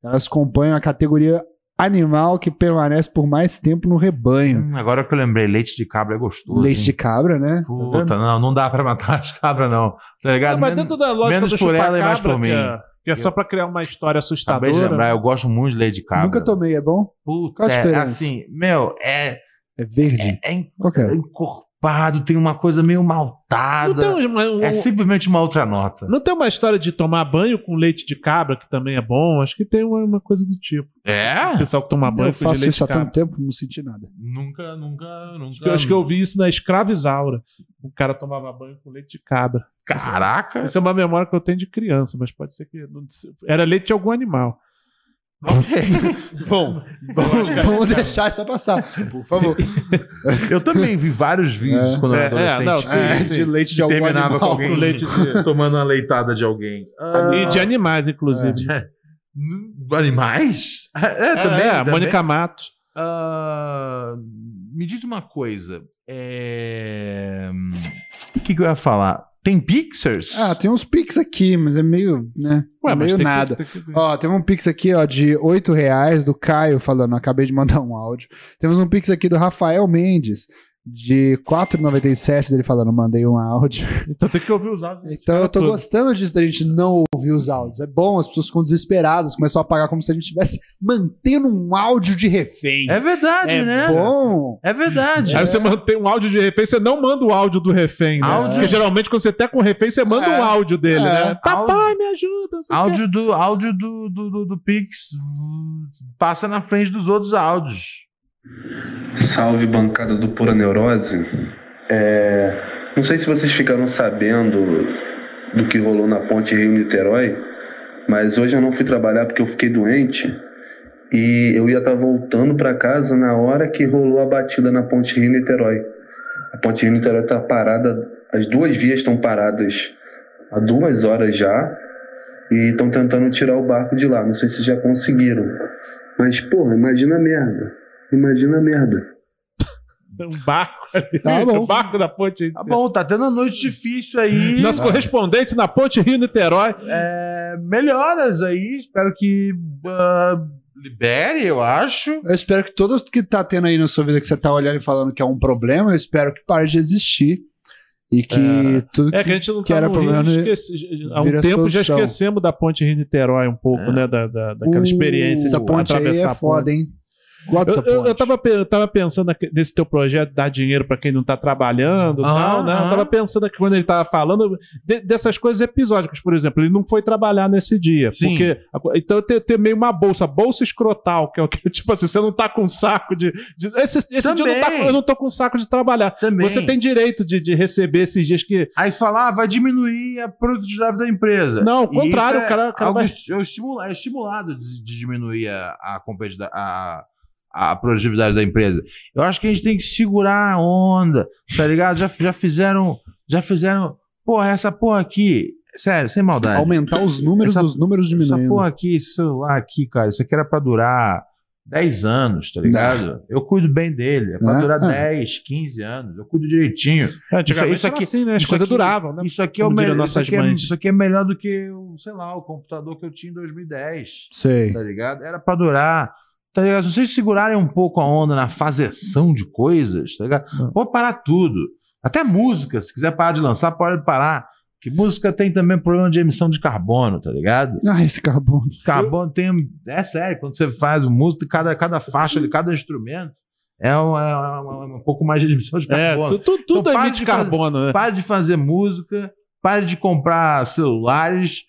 Elas compõem a categoria animal que permanece por mais tempo no rebanho. Hum, agora que eu lembrei, leite de cabra é gostoso. Leite hein? de cabra, né? Tá Puta, vendo? não, não dá pra matar as cabras, não. Tá ligado? Não, mas dentro da lógica menos do por ela e mais por mim. que é, que é só pra criar uma história Acabei de assustadora. lembrar, eu gosto muito de leite de cabra. Nunca tomei, é bom? Puta, Qual a é, assim, meu, é, É verde? é, Qual que é? Encorpado, tem uma coisa meio maltada. Não tem, uma, um- É simplesmente uma outra nota. não tem uma história de tomar banho com leite de cabra, que também é bom. Acho que tem uma, uma coisa do tipo. O É? pessoal que toma banho Eu com faço leite isso há de cabra. tanto tempo, não senti nada. Nunca, nunca, nunca. Eu acho que eu vi isso na Escravizaura. O cara tomava banho com leite de cabra. Caraca! Essa é uma memória que eu tenho de criança, mas pode ser que. Era leite de algum animal. Bom, vamos, vamos deixar essa passar, por favor. Eu também vi vários vídeos É. quando eu É, era é, adolescente. não, sim, É, sim. de leite de algum terminava animal. com alguém leite de- tomando uma leitada de alguém. Ah, E de animais, inclusive. hum, Animais? É, também. é, também. Mônica Matos. Ah, me diz uma coisa. É... O que, que eu ia falar? Tem Pixars? Ah, tem uns Pix aqui, mas é meio, né? Ué, mas meio tem que- nada. tem que. Ó, tem um Pix aqui, ó, de 8 reais do Caio falando, acabei de mandar um áudio. Temos um Pix aqui do Rafael Mendes, de 4,97 dele falando, mandei um áudio. Então tem que ouvir os áudios. Então eu tô todo. gostando disso da gente não ouvir os áudios. É bom, as pessoas ficam desesperadas, começam a pagar como se a gente estivesse mantendo um áudio de refém. É verdade, É né? bom. É verdade. Aí você mantém um áudio de refém, você não manda o áudio do refém, né? Áudio- Porque geralmente quando você tá com o refém, você manda É. um áudio dele, É. né? Papai, me ajuda. o. Áudio do, áudio do, do, do, do Pix passa na frente dos outros áudios. Salve bancada do Pura Neurose. É, não sei se vocês ficaram sabendo do que rolou na ponte Rio-Niterói, mas hoje eu não fui trabalhar porque eu fiquei doente e eu ia estar voltando para casa na hora que rolou a batida na ponte Rio-Niterói. A ponte Rio-Niterói está parada, as duas vias estão paradas há duas horas já e estão tentando tirar o barco de lá. Não sei se já conseguiram. Mas, porra, imagina a merda. Imagina a merda. Um barco ali. Tá bom. O barco da ponte. Tá bom, tá tendo uma noite difícil aí. Nosso correspondente na ponte Rio-Niterói. É, melhoras aí. Espero que ah, libere, eu acho. Eu espero que tudo que tá tendo aí na sua vida que você tá olhando e falando que é um problema, eu espero que pare de existir. E que tudo É que a gente não que tá era Rio, problema, esquece- há um tempo já esquecemos da ponte Rio-Niterói um pouco, É. né? Da, da, daquela O- experiência essa de ponte aí atravessar é a ponte. foda, hein? Dessa Eu, eu, eu tava, eu tava pensando nesse teu projeto dar dinheiro pra quem não tá trabalhando e Ah, tal, né? Eu ah. tava pensando aqui quando ele tava falando de- dessas coisas episódicas, por exemplo, ele não foi trabalhar nesse dia. Sim. Porque, então tem, tem meio uma bolsa, bolsa escrotal, que é o que, tipo assim, você não tá com saco de. de- esse esse dia eu não, tá, eu não tô com saco de trabalhar. Também. Você tem direito de, de receber esses dias que. Aí falar, ah, vai diminuir a produtividade da empresa. Não, ao contrário, o cara- o cara vai- é, estimula- é estimulado de, de diminuir a, a, competitividade- a, a produtividade da empresa. Eu acho que a gente tem que segurar a onda, tá ligado? Já, já fizeram. Já fizeram. Porra, essa porra aqui. Sério, sem maldade. Aumentar os números Essa- dos números Essa diminuindo. porra aqui, esse celular aqui, cara, isso aqui era pra durar 10 anos, tá ligado? Eu cuido bem dele. É pra Ah, durar ah. 10, 15 anos. Eu cuido direitinho. Antigamente isso era aqui- assim, né? As isso coisas duravam, né? Isso aqui, é o melhor, isso, aqui é, isso aqui é melhor do que, o, sei lá, o computador que eu tinha em 2010, Sei. tá ligado? Era pra durar. Tá ligado? Se vocês segurarem um pouco a onda na fazeção de coisas, tá ligado? Pode parar tudo. Até música, se quiser parar de lançar, pode parar. Que música tem também problema de emissão de carbono, tá ligado? Ah, esse carbono. Carbono tem. É sério, quando você faz música, cada, cada faixa, cada instrumento é um, é um- um pouco mais de emissão de É, carbono. tu- tu- tudo Então, emite de fazer- carbono, né? Pare de fazer música, pare de comprar celulares.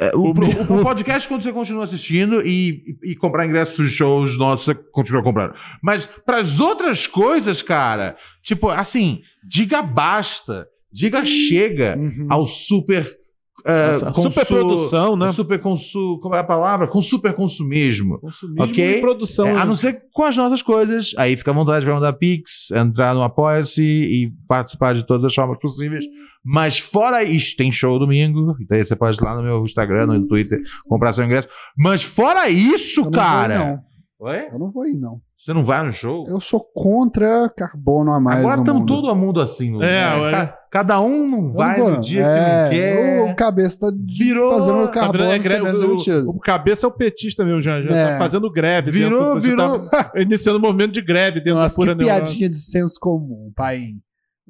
É, o, O podcast, quando você continua assistindo e, e, e comprar ingressos para os shows nossos, você continua comprando. Mas para as outras coisas, cara, tipo, assim, diga basta, diga chega Uhum. ao super. É, Nossa, consu- superprodução, né? Super consu, como é a palavra? Com super consumismo. Consumismo ok? e produção. É, né? a não ser com as nossas coisas. Aí fica à vontade para mandar Pix, entrar no Apoia-se e participar de todas as formas possíveis. Mas fora isso, tem show domingo. Então aí você pode ir lá no meu Instagram, no Twitter, comprar seu ingresso. Mas fora isso, Eu não cara. Vou, ir, não. Oi? Eu não vou ir, não. Você não vai no show? Eu sou contra carbono a mais. Agora estamos mundo. todo mundo assim. no- É, né? Cada um não vai no dia é, que não quer. O cabeça tá Virou- fazendo Tá carbono é greve- menos o, o cabeça é o petista mesmo, já, já É. tá fazendo greve. Virou, dentro, virou. Tá iniciando um movimento de greve dentro Nossa, da pura que piadinha de senso comum, pai.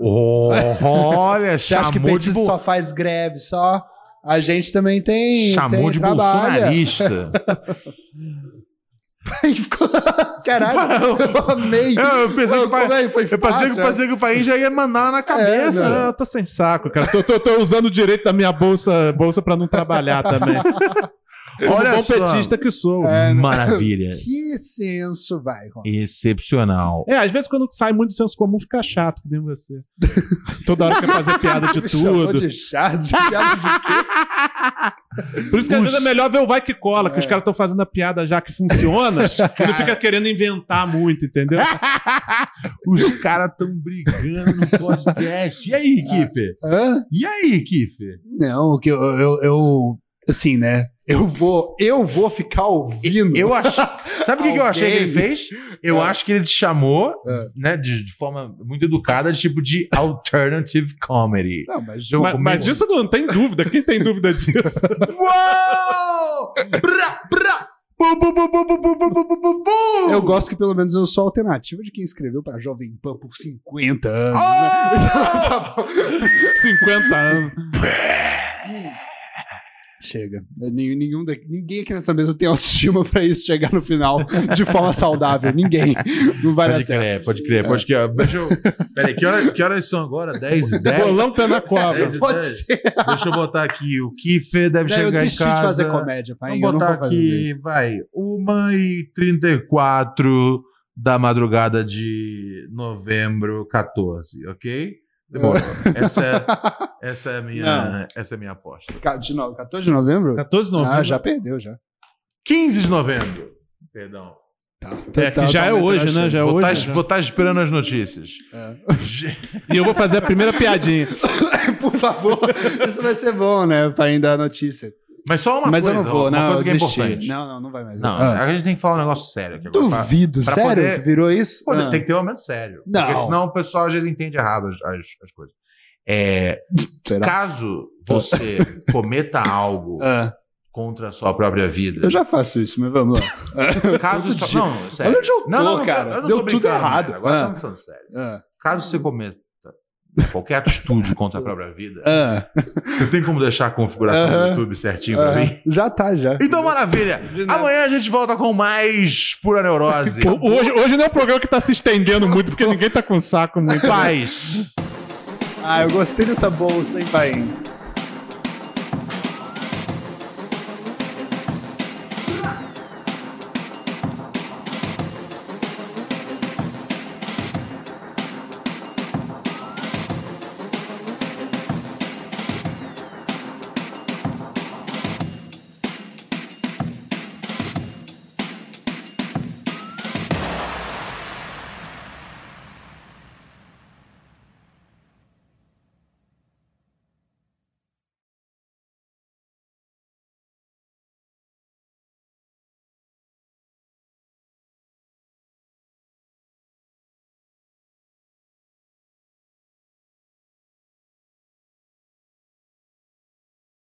Oh, olha, Você acha que chamou de, petista só faz greve, só... A gente também tem, chamou tem de trabalha. bolsonarista. Aí ficou- Caralho, eu amei. É, eu pensei que o é que foi Eu pensei, que, pensei que o país já ia mandar na cabeça. Ah, eu tô sem saco, cara. Tô, tô- tô usando o direito da minha bolsa, bolsa pra não trabalhar também. Olha bom só. petista que sou. É, Maravilha. Que senso, vai. Ron. Excepcional. É, às vezes quando sai muito senso comum fica chato, que nem você. Toda hora quer fazer piada de Me tudo. de chato, de piada de quê? Por isso que às vezes é melhor ver o vai que cola, que É. os caras estão fazendo a piada já que funciona, e não fica querendo inventar muito, entendeu? Os caras estão brigando no podcast. E aí, Kiffer? Hã? E aí, Kiffer? Não, o que eu, eu, eu- assim, né? Eu vou, eu vou ficar ouvindo. Eu acho. Sabe o que, que, eu achei que ele fez? Eu é. acho que ele te chamou, é. né, de, de, forma muito educada, de tipo de alternative comedy. Não, mas, mas, mas isso não tem dúvida. Quem tem dúvida disso? Uou! Brá, brá! Eu gosto que pelo menos eu sou alternativa de quem escreveu para Jovem Pan por 50 anos. Oh! Né? 50 anos. Chega. Nenhum, da- ninguém aqui nessa mesa tem autoestima pra isso chegar no final de forma saudável. Ninguém. Não vai dar Pode certo. crer, pode crer, pode crer. Deixa eu. Peraí, que, hora, que horas são agora? 10 e 10? Bolão pé na cobra. Pode dez. ser. Deixa eu botar aqui. O Kiffer deve Daí eu chegar em desisti casa. de fazer comédia, pai. Vamos eu não botar aqui, vai. 1 e 34 da madrugada de novembro 14, ok? Demorou. Essa é, essa é a minha, essa é a minha aposta. De novo, 14 de novembro? 14 de novembro. Ah, já perdeu, já. 15 de novembro. Perdão. Tá, É, que já é hoje, né? Já é vou hoje. estar já. vou tá esperando as notícias. É. E eu vou fazer a primeira piadinha. Por favor, isso vai ser bom, né? Pra ainda a notícia. Mas só uma Mas coisa, eu não vou, uma não, coisa que é desisti. importante. Não, não, não vai mais. Não, Ah. a gente tem que falar um negócio sério aqui agora. pra- Duvido, pra sério? poder- Virou isso? Pô, Ah. Tem que ter um momento sério. Não. Porque senão o pessoal às vezes entende errado as, as, as coisas. É, Será? caso você cometa algo Ah, contra a sua própria vida. eu já faço isso, mas vamos lá. Caso Todo dia. não, sério. Olha onde eu tô, não, não, não, cara. eu não Deu tudo brincando, errado. Agora Ah. estamos falando sério. Ah, Caso você cometa qualquer atitude contra a própria vida, ah, você tem como deixar a configuração do. YouTube certinho pra ah. mim? Já tá, já. Então, maravilha! Amanhã a gente volta com mais pura neurose. Hoje, hoje não é um programa que tá se estendendo muito, porque ninguém tá com saco muito. Paz! Ah, eu gostei dessa bolsa, hein, pai?